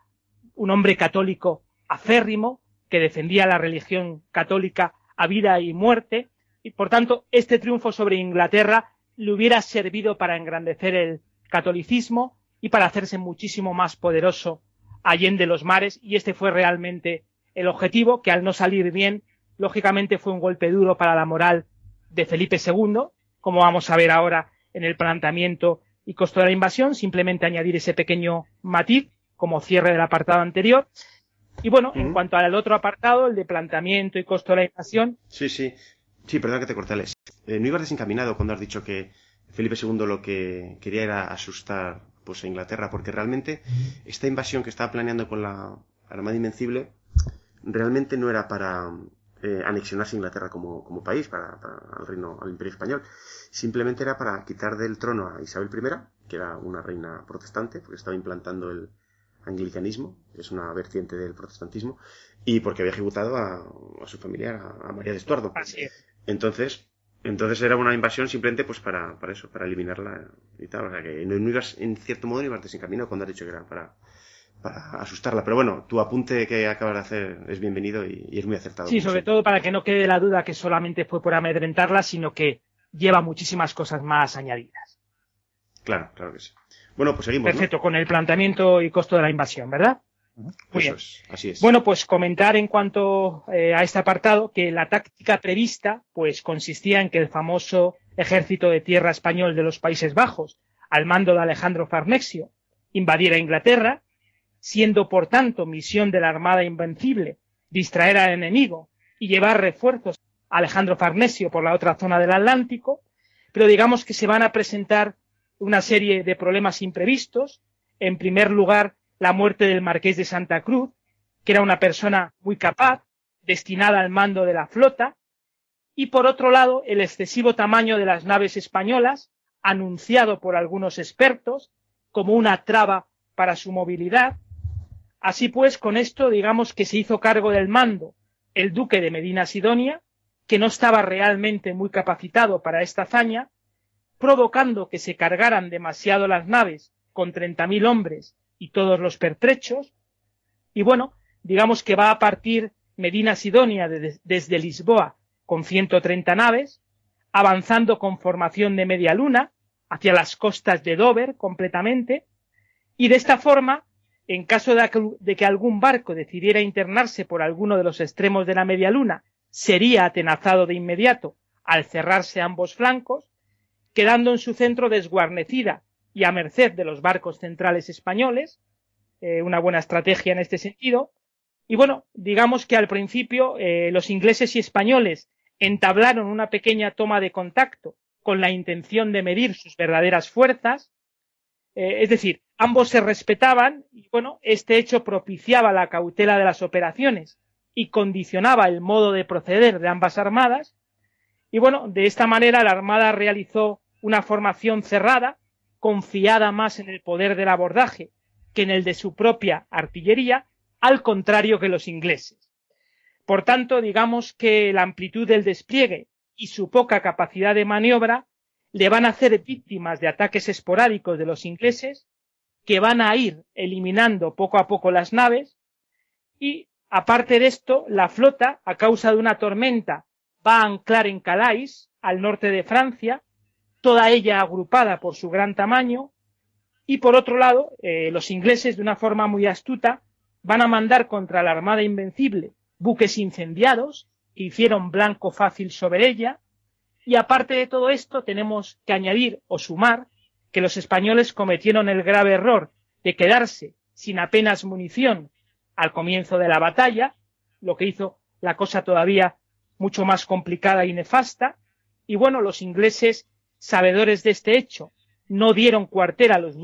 un hombre católico acérrimo que defendía la religión católica a vida y muerte y por tanto este triunfo sobre Inglaterra le hubiera servido para engrandecer el catolicismo y para hacerse muchísimo más poderoso allende los mares y este fue realmente el objetivo que al no salir bien lógicamente fue un golpe duro para la moral de Felipe II como vamos a ver ahora en el planteamiento y costo de la invasión, simplemente añadir ese pequeño matiz como cierre del apartado anterior. Y bueno, en cuanto al otro apartado, el de planteamiento y costo de la invasión. Sí, sí. Sí, perdón que te corté, eh, no ibas desencaminado cuando has dicho que Felipe II lo que quería era asustar pues, a Inglaterra, porque realmente esta invasión que estaba planeando con la Armada Invencible realmente no era para eh, anexionarse Inglaterra como, como país para, para al reino, al imperio español. Simplemente era para quitar del trono a Isabel I, que era una reina protestante, porque estaba implantando el anglicanismo, que es una vertiente del protestantismo, y porque había ejecutado a, a su familiar, a, a María de Estuardo. Así es. Entonces, entonces era una invasión simplemente pues para, para eso, para eliminarla y tal. O sea que no, no ibas, en cierto modo, no ibas desencaminado cuando has dicho que era para, para asustarla. Pero bueno, tu apunte que acabas de hacer es bienvenido y, y es muy acertado. Sí, sobre todo para que no quede la duda que solamente fue por amedrentarla, sino que lleva muchísimas cosas más añadidas. Claro, claro que sí. Bueno, pues seguimos. ¿no? Perfecto, con el planteamiento y costo de la invasión, ¿verdad? Muy Eso bien. es, así es. Bueno, pues comentar en cuanto eh, a este apartado que la táctica prevista pues consistía en que el famoso ejército de tierra español de los Países Bajos, al mando de Alejandro Farnexio, invadiera Inglaterra, siendo por tanto misión de la Armada Invencible distraer al enemigo y llevar refuerzos a Alejandro Farnesio por la otra zona del Atlántico, pero digamos que se van a presentar una serie de problemas imprevistos. En primer lugar, la muerte del marqués de Santa Cruz, que era una persona muy capaz, destinada al mando de la flota, y por otro lado, el excesivo tamaño de las naves españolas, anunciado por algunos expertos como una traba para su movilidad. Así pues, con esto digamos que se hizo cargo del mando el duque de Medina Sidonia, que no estaba realmente muy capacitado para esta hazaña, provocando que se cargaran demasiado las naves con 30.000 hombres y todos los pertrechos. Y bueno, digamos que va a partir Medina Sidonia de- desde Lisboa con 130 naves, avanzando con formación de media luna hacia las costas de Dover completamente, y de esta forma, en caso de, que- algún barco decidiera internarse por alguno de los extremos de la media luna, sería atenazado de inmediato al cerrarse ambos flancos, quedando en su centro desguarnecida y a merced de los barcos centrales españoles, eh, una buena estrategia en este sentido. Y bueno, digamos que al principio eh, los ingleses y españoles entablaron una pequeña toma de contacto con la intención de medir sus verdaderas fuerzas. Eh, es decir, ambos se respetaban y bueno, este hecho propiciaba la cautela de las operaciones y condicionaba el modo de proceder de ambas armadas. Y bueno, de esta manera la Armada realizó una formación cerrada, confiada más en el poder del abordaje que en el de su propia artillería, al contrario que los ingleses. Por tanto, digamos que la amplitud del despliegue y su poca capacidad de maniobra le van a hacer víctimas de ataques esporádicos de los ingleses, que van a ir eliminando poco a poco las naves, y aparte de esto, la flota, a causa de una tormenta, va a anclar en Calais, al norte de Francia, toda ella agrupada por su gran tamaño, y por otro lado, eh, los ingleses, de una forma muy astuta, van a mandar contra la Armada Invencible buques incendiados que hicieron blanco fácil sobre ella, y aparte de todo esto, tenemos que añadir o sumar que los españoles cometieron el grave error de quedarse sin apenas munición al comienzo de la batalla, lo que hizo la cosa todavía mucho más complicada y nefasta. Y bueno, los ingleses, sabedores de este hecho, no dieron cuartel a los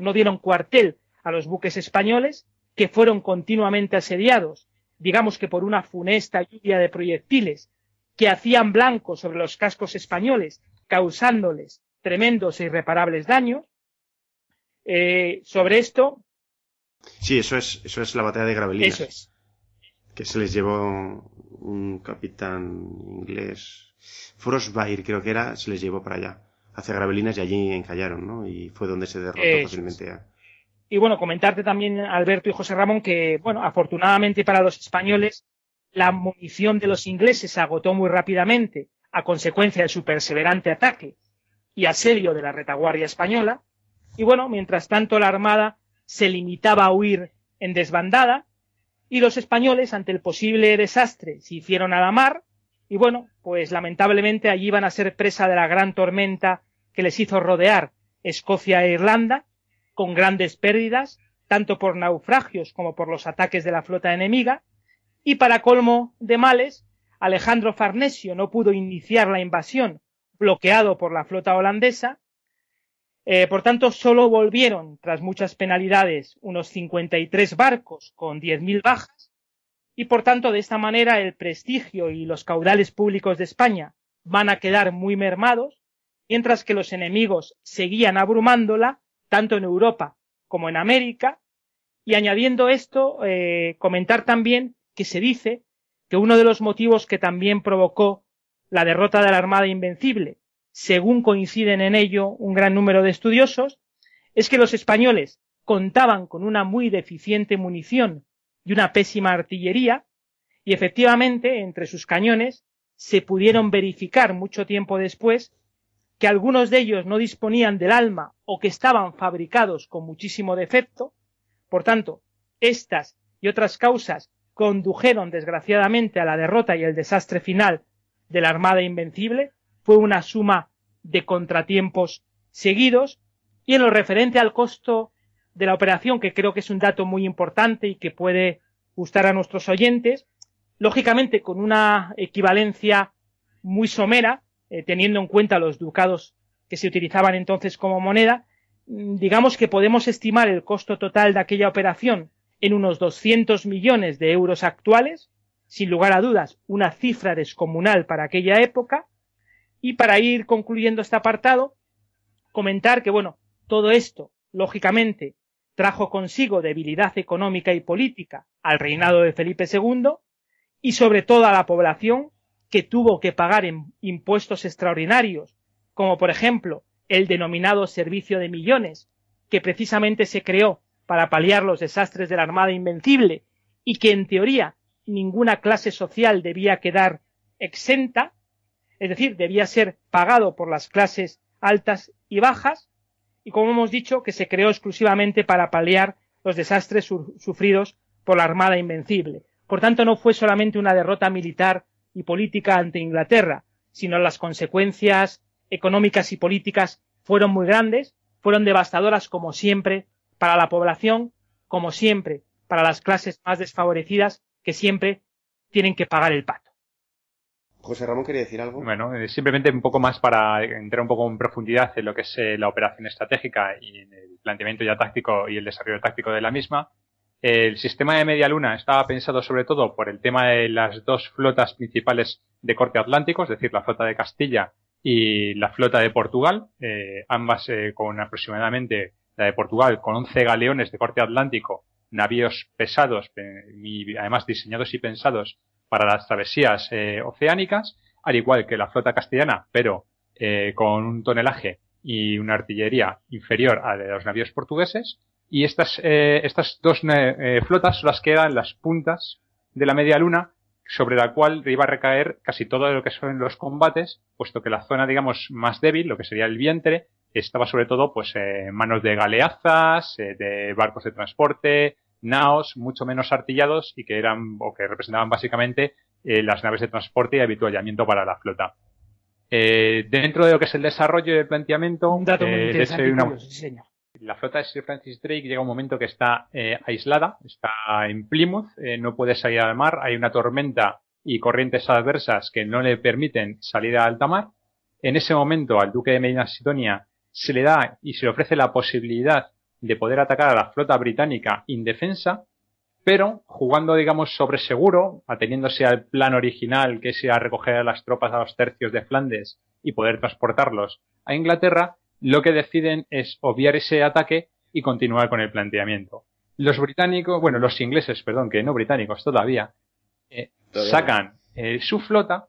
no dieron cuartel a los buques españoles, que fueron continuamente asediados, digamos que por una funesta lluvia de proyectiles que hacían blanco sobre los cascos españoles, causándoles tremendos e irreparables daños. Eh, sobre esto, Sí, eso es, eso es la batalla de Gravelinas. eso es. Que se les llevó un capitán inglés. Frostbite creo que era, se les llevó para allá. Hacia Gravelinas y allí encallaron, ¿no? Y fue donde se derrotó Eso fácilmente a... Y bueno, comentarte también, Alberto y José Ramón, que, bueno, afortunadamente para los españoles, la munición de los ingleses se agotó muy rápidamente a consecuencia de su perseverante ataque y asedio de la retaguardia española. Y bueno, mientras tanto la Armada se limitaba a huir en desbandada y los españoles, ante el posible desastre, se hicieron a la mar y bueno, pues lamentablemente allí iban a ser presa de la gran tormenta que les hizo rodear Escocia e Irlanda con grandes pérdidas, tanto por naufragios como por los ataques de la flota enemiga, y para colmo de males, Alejandro Farnesio no pudo iniciar la invasión, bloqueado por la flota holandesa. Eh, por tanto, solo volvieron, tras muchas penalidades, unos 53 barcos con 10.000 bajas, y por tanto de esta manera el prestigio y los caudales públicos de España van a quedar muy mermados, mientras que los enemigos seguían abrumándola tanto en Europa como en América. Y añadiendo esto, eh, comentar también que se dice que uno de los motivos que también provocó la derrota de la Armada Invencible, según coinciden en ello un gran número de estudiosos, es que los españoles contaban con una muy deficiente munición y una pésima artillería, y efectivamente entre sus cañones se pudieron verificar mucho tiempo después que algunos de ellos no disponían del alma o que estaban fabricados con muchísimo defecto. Por tanto, estas y otras causas condujeron desgraciadamente a la derrota y el desastre final de la Armada Invencible. Fue una suma de contratiempos seguidos y en lo referente al costo de la operación, que creo que es un dato muy importante y que puede gustar a nuestros oyentes, lógicamente con una equivalencia muy somera, eh, teniendo en cuenta los ducados que se utilizaban entonces como moneda, mm, digamos que podemos estimar el costo total de aquella operación en unos 200 millones de euros actuales, sin lugar a dudas, una cifra descomunal para aquella época. Y para ir concluyendo este apartado, comentar que, bueno, todo esto, lógicamente, trajo consigo debilidad económica y política al reinado de Felipe II, y sobre todo a la población que tuvo que pagar en impuestos extraordinarios, como por ejemplo el denominado servicio de millones, que precisamente se creó para paliar los desastres de la Armada Invencible y que en teoría ninguna clase social debía quedar exenta, es decir, debía ser pagado por las clases altas y bajas, y como hemos dicho, que se creó exclusivamente para paliar los desastres sufridos por la Armada Invencible. Por tanto, no fue solamente una derrota militar y política ante Inglaterra, sino las consecuencias económicas y políticas fueron muy grandes, fueron devastadoras como siempre para la población, como siempre para las clases más desfavorecidas que siempre tienen que pagar el pato. José Ramón quería decir algo. Bueno, eh, simplemente un poco más para entrar un poco en profundidad en lo que es eh, la operación estratégica y en el planteamiento ya táctico y el desarrollo táctico de la misma. El sistema de media luna estaba pensado sobre todo por el tema de las dos flotas principales de corte atlántico, es decir, la flota de Castilla y la flota de Portugal, eh, ambas eh, con aproximadamente la de Portugal con 11 galeones de corte atlántico, navíos pesados y además diseñados y pensados para las travesías eh, oceánicas, al igual que la flota castellana, pero con un tonelaje y una artillería inferior a de los navíos portugueses, y estas, eh, estas dos eh, flotas son las que eran las puntas de la media luna sobre la cual iba a recaer casi todo lo que son los combates, puesto que la zona, digamos, más débil, lo que sería el vientre, estaba sobre todo pues en manos de galeazas, eh, de barcos de transporte, naos mucho menos artillados y que eran o que representaban básicamente las naves de transporte y habituallamiento para la flota. dentro de lo que es el desarrollo y el planteamiento, Un dato muy interesante, una, curioso, sí, señor la flota de Sir Francis Drake llega un momento que está eh, aislada, está en Plymouth, eh, no puede salir al mar, hay una tormenta y corrientes adversas que no le permiten salir a alta mar. En ese momento al duque de Medina Sidonia se le da y se le ofrece la posibilidad de poder atacar a la flota británica indefensa, pero jugando, digamos, sobre seguro, ateniéndose al plan original que es ir a recoger a las tropas a los tercios de Flandes y poder transportarlos a Inglaterra, lo que deciden es obviar ese ataque y continuar con el planteamiento. Los británicos, bueno, los ingleses, perdón, que no británicos todavía, eh, sacan eh, su flota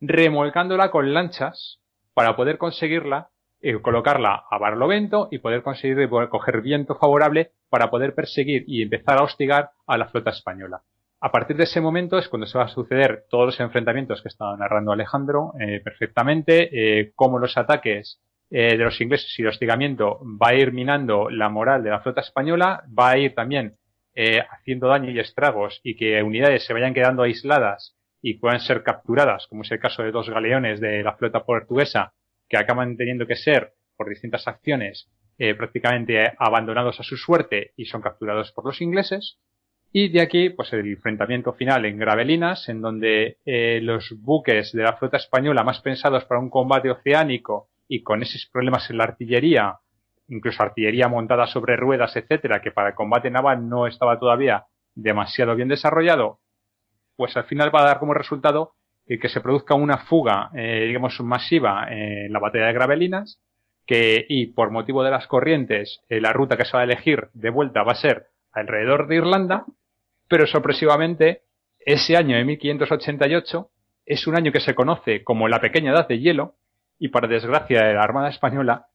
remolcándola con lanchas para poder conseguirla, eh, colocarla a barlovento y poder conseguir coger viento favorable para poder perseguir y empezar a hostigar a la flota española. A partir de ese momento es cuando se va a suceder todos los enfrentamientos que estaba narrando Alejandro perfectamente, cómo los ataques eh, de los ingleses y el hostigamiento va a ir minando la moral de la flota española, va a ir también eh, haciendo daño y estragos y que unidades se vayan quedando aisladas y puedan ser capturadas, como es el caso de dos galeones de la flota portuguesa que acaban teniendo que ser, por distintas acciones, eh, prácticamente abandonados a su suerte y son capturados por los ingleses. Y de aquí, pues el enfrentamiento final en Gravelinas, en donde los buques de la flota española más pensados para un combate oceánico y con esos problemas en la artillería, incluso artillería montada sobre ruedas, etcétera, que para el combate naval no estaba todavía demasiado bien desarrollado, pues al final va a dar como resultado que se produzca una fuga, eh, digamos, masiva en la batalla de Gravelinas, que, y por motivo de las corrientes, eh, la ruta que se va a elegir de vuelta va a ser alrededor de Irlanda, pero sorpresivamente, ese año de 1588 es un año que se conoce como la pequeña edad de hielo, y para desgracia de la Armada Española,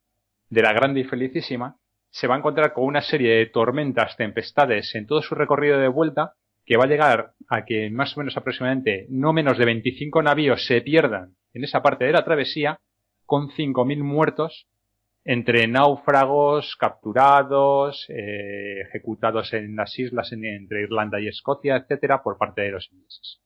de la Grande y Felicísima, se va a encontrar con una serie de tormentas, tempestades en todo su recorrido de vuelta, que va a llegar a que más o menos aproximadamente no menos de 25 navíos se pierdan en esa parte de la travesía, con 5.000 muertos entre náufragos, capturados, eh, ejecutados en las islas entre Irlanda y Escocia, etcétera, por parte de los ingleses.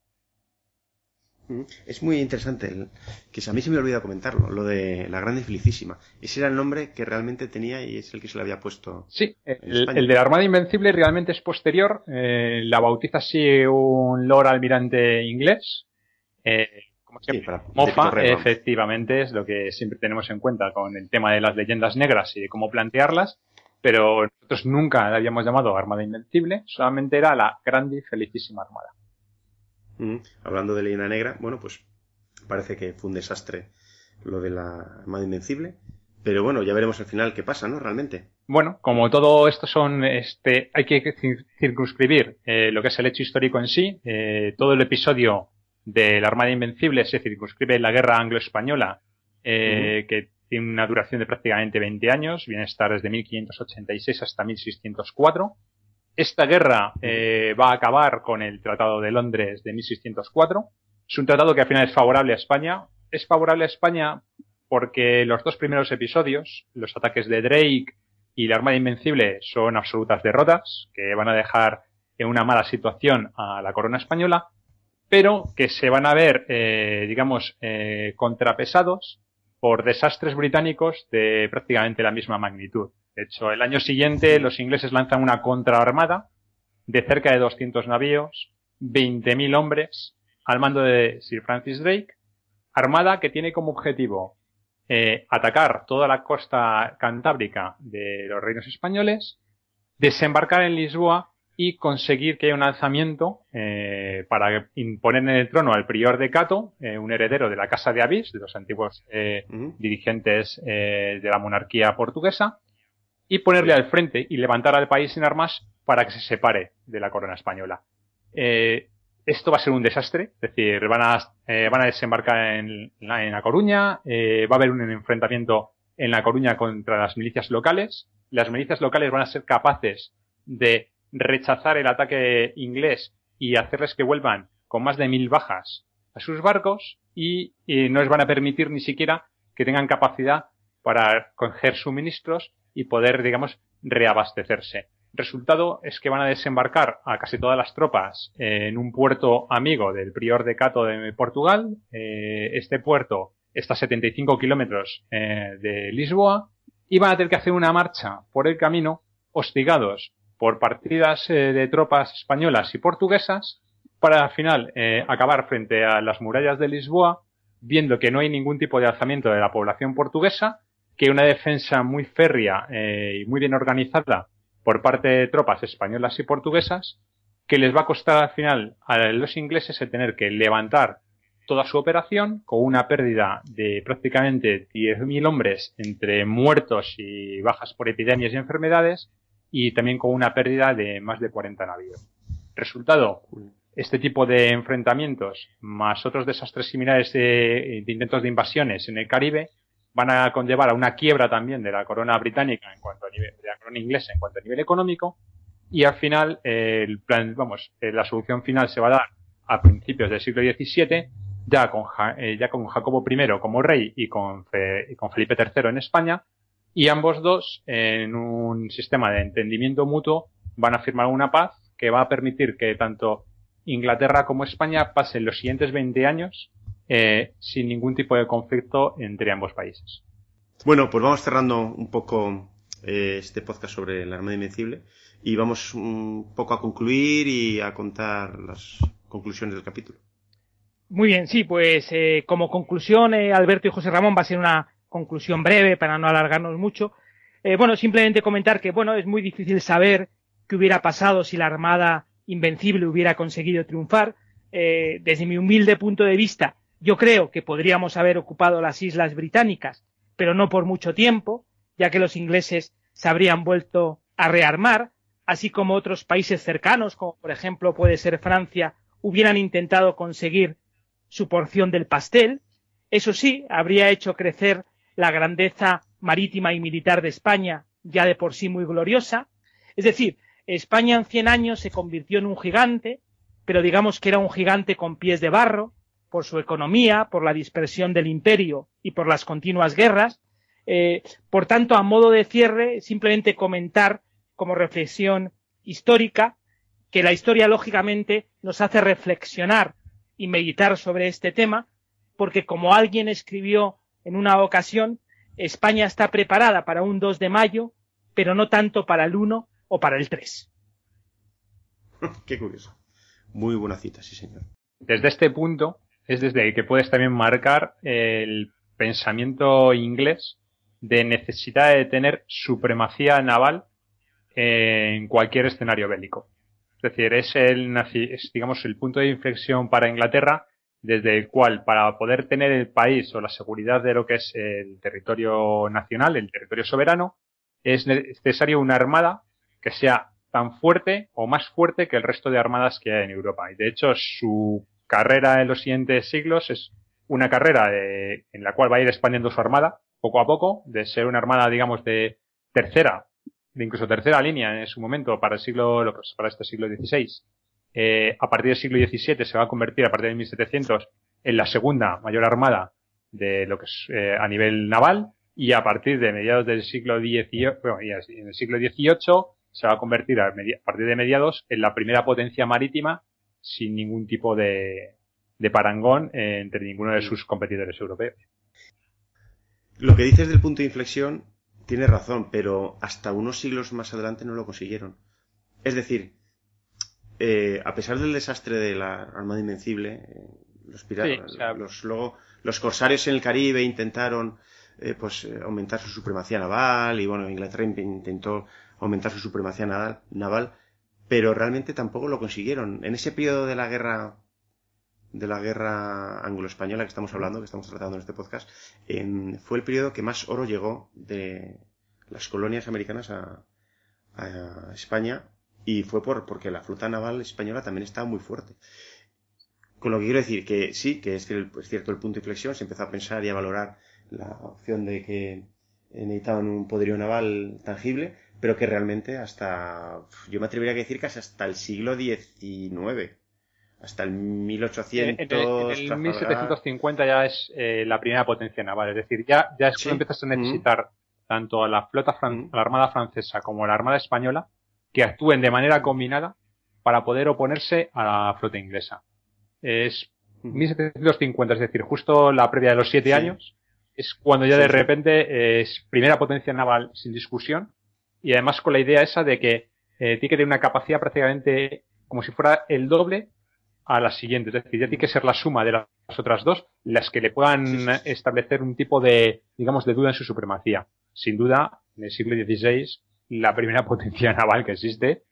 Es muy interesante, el, que a mí se me olvida comentarlo, lo de la Grande Felicísima. Ese era el nombre que realmente tenía y es el que se le había puesto. Sí, el, de la Armada Invencible realmente es posterior. Eh, la bautiza así un Lord Almirante inglés. Eh, como Mofa, efectivamente, es lo que siempre tenemos en cuenta con el tema de las leyendas negras y de cómo plantearlas. Pero nosotros nunca la habíamos llamado Armada Invencible, solamente era la Grande y Felicísima Armada. Hablando de leyenda negra, bueno, pues parece que fue un desastre lo de la Armada Invencible. Pero bueno, ya veremos al final qué pasa, ¿no? Realmente. Bueno, como todo esto son, este, hay que circunscribir eh, lo que es el hecho histórico en sí. Eh, todo el episodio de la Armada Invencible se circunscribe en la Guerra Anglo-Española, eh, que tiene una duración de prácticamente 20 años, viene a estar desde 1586 hasta 1604. Esta guerra eh, va a acabar con el Tratado de Londres de 1604. Es un tratado que al final es favorable a España. Es favorable a España porque los dos primeros episodios, los ataques de Drake y la Armada Invencible, son absolutas derrotas, que van a dejar en una mala situación a la corona española, pero que se van a ver, eh, digamos, eh, contrapesados por desastres británicos de prácticamente la misma magnitud. De hecho, el año siguiente los ingleses lanzan una contraarmada de cerca de 200 navíos, 20.000 hombres, al mando de Sir Francis Drake, armada que tiene como objetivo eh, atacar toda la costa cantábrica de los reinos españoles, desembarcar en Lisboa y conseguir que haya un alzamiento eh, para imponer en el trono al prior de Cato, eh, un heredero de la Casa de Avis, de los antiguos dirigentes de la monarquía portuguesa, y ponerle al frente y levantar al país en armas para que se separe de la corona española. Eh, esto va a ser un desastre, es decir, van a, eh, van a desembarcar en, La Coruña, eh, va a haber un enfrentamiento en La Coruña contra las milicias locales. Las milicias locales van a ser capaces de rechazar el ataque inglés y hacerles que vuelvan con más de mil bajas a sus barcos y, y no les van a permitir ni siquiera que tengan capacidad para coger suministros y poder, digamos, reabastecerse. Resultado es que van a desembarcar a casi todas las tropas en un puerto amigo del prior de Cato de Portugal. Eh, este puerto está a 75 kilómetros eh, de Lisboa y van a tener que hacer una marcha por el camino hostigados por partidas eh, de tropas españolas y portuguesas para al final acabar frente a las murallas de Lisboa viendo que no hay ningún tipo de alzamiento de la población portuguesa que una defensa muy férrea eh, y muy bien organizada por parte de tropas españolas y portuguesas, que les va a costar al final a los ingleses el tener que levantar toda su operación con una pérdida de prácticamente 10.000 hombres entre muertos y bajas por epidemias y enfermedades y también con una pérdida de más de 40 navíos. Resultado, este tipo de enfrentamientos más otros desastres similares de intentos de invasiones en el Caribe van a conllevar a una quiebra también de la corona británica en cuanto a nivel, de la corona inglesa en cuanto a nivel económico, y al final, eh, el plan, vamos, eh, la solución final se va a dar a principios del siglo XVII, ya con, eh, ya con Jacobo I como rey y con, y con Felipe III en España, y ambos dos, en un sistema de entendimiento mutuo, van a firmar una paz que va a permitir que tanto Inglaterra como España pasen los siguientes 20 años eh, sin ningún tipo de conflicto entre ambos países. Bueno, pues vamos cerrando un poco eh, este podcast sobre la Armada Invencible y vamos un poco a concluir y a contar las conclusiones del capítulo. Muy bien, sí, pues eh, como conclusión, Alberto y José Ramón va a ser una conclusión breve para no alargarnos mucho. bueno, simplemente comentar que, bueno, es muy difícil saber qué hubiera pasado si la Armada Invencible hubiera conseguido triunfar eh, desde mi humilde punto de vista, yo creo que podríamos haber ocupado las islas británicas, pero no por mucho tiempo, ya que los ingleses se habrían vuelto a rearmar, así como otros países cercanos, como por ejemplo puede ser Francia, hubieran intentado conseguir su porción del pastel. Eso sí, habría hecho crecer la grandeza marítima y militar de España, ya de por sí muy gloriosa. Es decir, España en 100 años se convirtió en un gigante, pero digamos que era un gigante con pies de barro, por su economía, por la dispersión del imperio y por las continuas guerras. Eh, por tanto, a modo de cierre, simplemente comentar como reflexión histórica que la historia, lógicamente, nos hace reflexionar y meditar sobre este tema, porque como alguien escribió en una ocasión, España está preparada para un 2 de mayo, pero no tanto para el 1 o para el 3. [laughs] Qué curioso. Muy buena cita, sí, señor. Desde este punto es desde que puedes también marcar el pensamiento inglés de necesidad de tener supremacía naval en cualquier escenario bélico. Es decir, es el, es, digamos, el punto de inflexión para Inglaterra desde el cual, para poder tener el país o la seguridad de lo que es el territorio nacional, el territorio soberano, es necesario una armada que sea tan fuerte o más fuerte que el resto de armadas que hay en Europa. Y de hecho, su carrera en los siguientes siglos es una carrera en la cual va a ir expandiendo su armada poco a poco, de ser una armada, digamos, de tercera, de incluso tercera línea en su momento para el siglo, para este siglo XVI. Eh, a partir del siglo XVII se va a convertir a partir de 1700 en la segunda mayor armada de lo que es eh, a nivel naval y a partir de mediados del siglo XVIII, bueno, en el siglo XVIII se va a convertir a, partir de mediados en la primera potencia marítima sin ningún tipo de, de parangón entre ninguno de sus competidores europeos. Lo que dices del punto de inflexión tiene razón, pero hasta unos siglos más adelante no lo consiguieron. Es decir, eh, a pesar del desastre de la Armada Invencible, eh, los piratas, los, luego, los corsarios en el Caribe intentaron eh, pues aumentar su supremacía naval y bueno, Inglaterra intentó aumentar su supremacía naval, naval, pero realmente tampoco lo consiguieron. En ese periodo de la guerra de la guerra anglo-española que estamos hablando, que estamos tratando en este podcast, fue el periodo que más oro llegó de las colonias americanas a, a España y fue por porque la flota naval española también estaba muy fuerte. Con lo que quiero decir que sí, que es, cierto el punto de inflexión, se empezó a pensar y a valorar la opción de que necesitaban un poderío naval tangible, pero que realmente hasta, yo me atrevería a decir que hasta el siglo XIX, hasta el 1800. En, el, 1750 ya es eh, la primera potencia naval, es decir, ya, ya es empiezas a necesitar tanto a la flota, a la armada francesa como a la armada española que actúen de manera combinada para poder oponerse a la flota inglesa. Es 1750, es decir, justo la previa de los siete años, es cuando ya de repente es primera potencia naval sin discusión y además con la idea esa de que eh, tiene que tener una capacidad prácticamente como si fuera el doble a la siguiente. Es decir, ya tiene que ser la suma de las otras dos las que le puedan establecer un tipo de, digamos, de duda en su supremacía. Sin duda, en el siglo XVI la primera [laughs] potencia naval que existe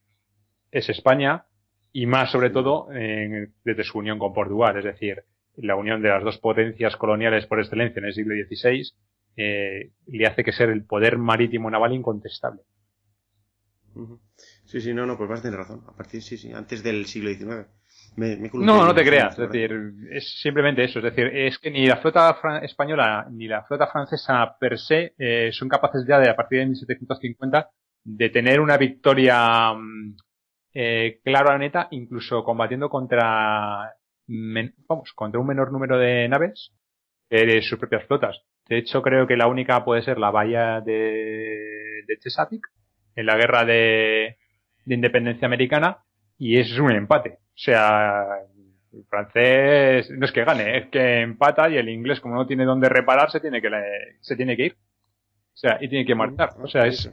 es España y más sobre todo desde su unión con Portugal, es decir, la unión de las dos potencias coloniales por excelencia en el siglo XVI eh, le hace que ser el poder marítimo naval incontestable. Sí, sí, no, no, pues vas a tener razón. A partir, sí, sí, antes del siglo XIX no, no te creas. Es decir, es simplemente eso. Es decir, es que ni la flota española ni la flota francesa per se eh, son capaces ya de, a partir de 1750, de tener una victoria mm, eh, clara neta, incluso combatiendo contra, vamos, contra un menor número de naves de sus propias flotas. De hecho, creo que la única puede ser la bahía de, de Chesapeake en la guerra de, de independencia americana y es un empate. O sea, el francés no es que gane, es que empata y el inglés, como no tiene dónde reparar, se tiene que, se tiene que ir. O sea, y tiene que marchar. O sea, es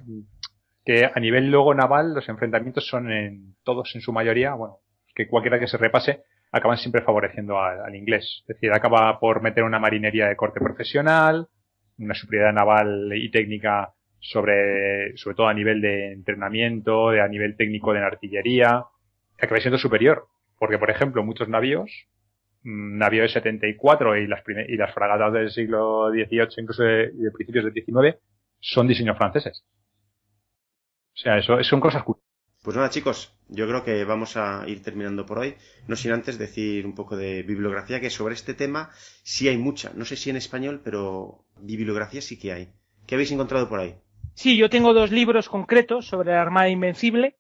que a nivel luego naval los enfrentamientos son en todos en su mayoría, bueno, que cualquiera que se repase acaban siempre favoreciendo al, inglés. Es decir, acaba por meter una marinería de corte profesional, una superioridad naval y técnica sobre, sobre todo a nivel de entrenamiento, de, a nivel técnico de artillería, acaba siendo superior Porque, por ejemplo, muchos navíos, mm, navíos de 74 y las, y las fragatas del siglo XVIII, incluso de, de principios del XIX, son diseños franceses. O sea, eso son cosas pues nada, chicos, yo creo que vamos a ir terminando por hoy. No sin antes decir un poco de bibliografía, que sobre este tema sí hay mucha. No sé si en español, pero bibliografía sí que hay. ¿Qué habéis encontrado por ahí? Sí, yo tengo dos libros concretos sobre la Armada Invencible.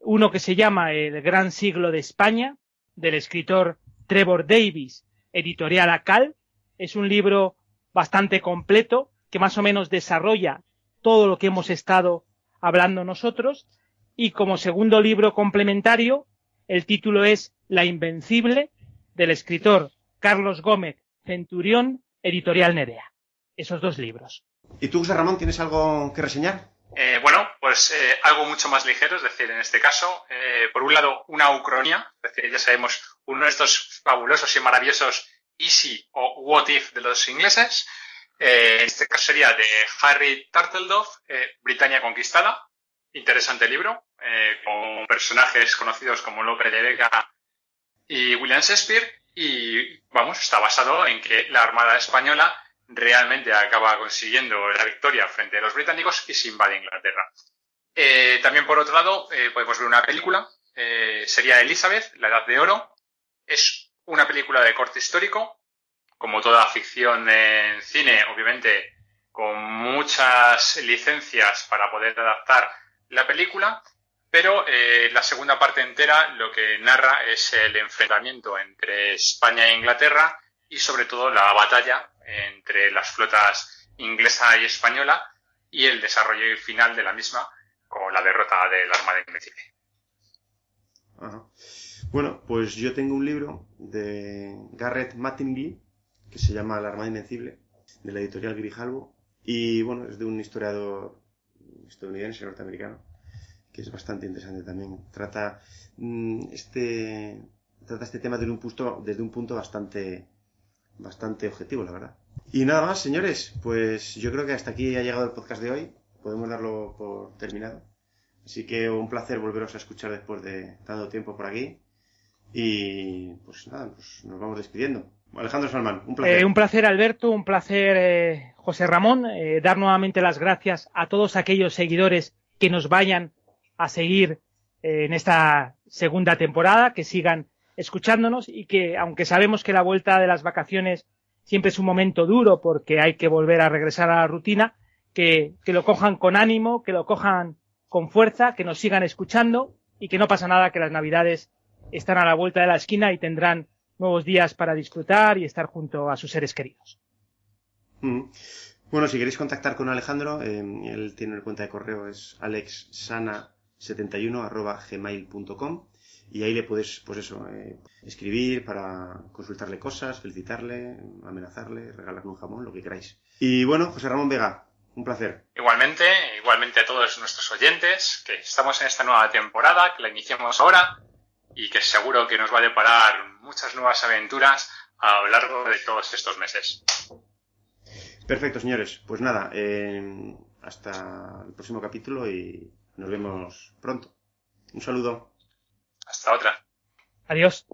Uno que se llama El Gran Siglo de España, del escritor Trevor Davis, editorial ACAL. Es un libro bastante completo que más o menos desarrolla todo lo que hemos estado hablando nosotros y como segundo libro complementario, el título es La Invencible, del escritor Carlos Gómez Centurión, editorial Nerea. Esos dos libros. ¿Y tú, José Ramón, tienes algo que reseñar? Eh, bueno, pues eh, algo mucho más ligero, es decir, en este caso, eh, por un lado, una ucronía, es decir, ya sabemos, uno de estos fabulosos y maravillosos Easy o What If de los ingleses. en este caso sería de Harry Turtledove, Britannia Conquistada. Interesante libro, con personajes conocidos como Lope de Vega y William Shakespeare. Y vamos, está basado en que la Armada Española realmente acaba consiguiendo la victoria frente a los británicos y se invade Inglaterra. Eh, también, por otro lado, eh, podemos ver una película, sería Elizabeth, La Edad de Oro. Es una película de corte histórico, como toda ficción en cine, obviamente, con muchas licencias para poder adaptar la película, pero eh, la segunda parte entera lo que narra es el enfrentamiento entre España e Inglaterra y sobre todo la batalla entre las flotas inglesa y española y el desarrollo final de la misma con la derrota de la Armada Invencible. Bueno, pues yo tengo un libro de Garrett Mattingly que se llama La Armada Invencible de la editorial Grijalvo y bueno, es de un historiador estadounidense, norteamericano, que es bastante interesante también. Trata mm, este trata este tema desde un punto desde un punto bastante bastante objetivo, la verdad. Y nada más, señores, pues yo creo que hasta aquí ha llegado el podcast de hoy. Podemos darlo por terminado. Así que un placer volveros a escuchar después de tanto tiempo por aquí. Y pues nada, pues nos vamos despidiendo. Alejandro Salman, un placer. Eh, un placer, Alberto, un placer, eh, José Ramón. Eh, dar nuevamente las gracias a todos aquellos seguidores que nos vayan a seguir en esta segunda temporada, que sigan escuchándonos y que, aunque sabemos que la vuelta de las vacaciones siempre es un momento duro porque hay que volver a regresar a la rutina, que, que lo cojan con ánimo, que lo cojan con fuerza, que nos sigan escuchando y que no pasa nada, que las navidades están a la vuelta de la esquina y tendrán nuevos días para disfrutar y estar junto a sus seres queridos. Mm. Bueno, si queréis contactar con Alejandro, eh, él tiene una cuenta de correo, es alexsana 71 gmail.com y ahí le puedes, pues eso, eh, escribir para consultarle cosas, felicitarle, amenazarle, regalarle un jamón, lo que queráis. Y bueno, José Ramón Vega, un placer. Igualmente, igualmente a todos nuestros oyentes, que estamos en esta nueva temporada, que la iniciamos ahora y que seguro que nos va a deparar muchas nuevas aventuras a lo largo de todos estos meses. Perfecto, señores. Pues nada, eh, hasta el próximo capítulo y nos vemos pronto. Un saludo. Hasta otra. Adiós.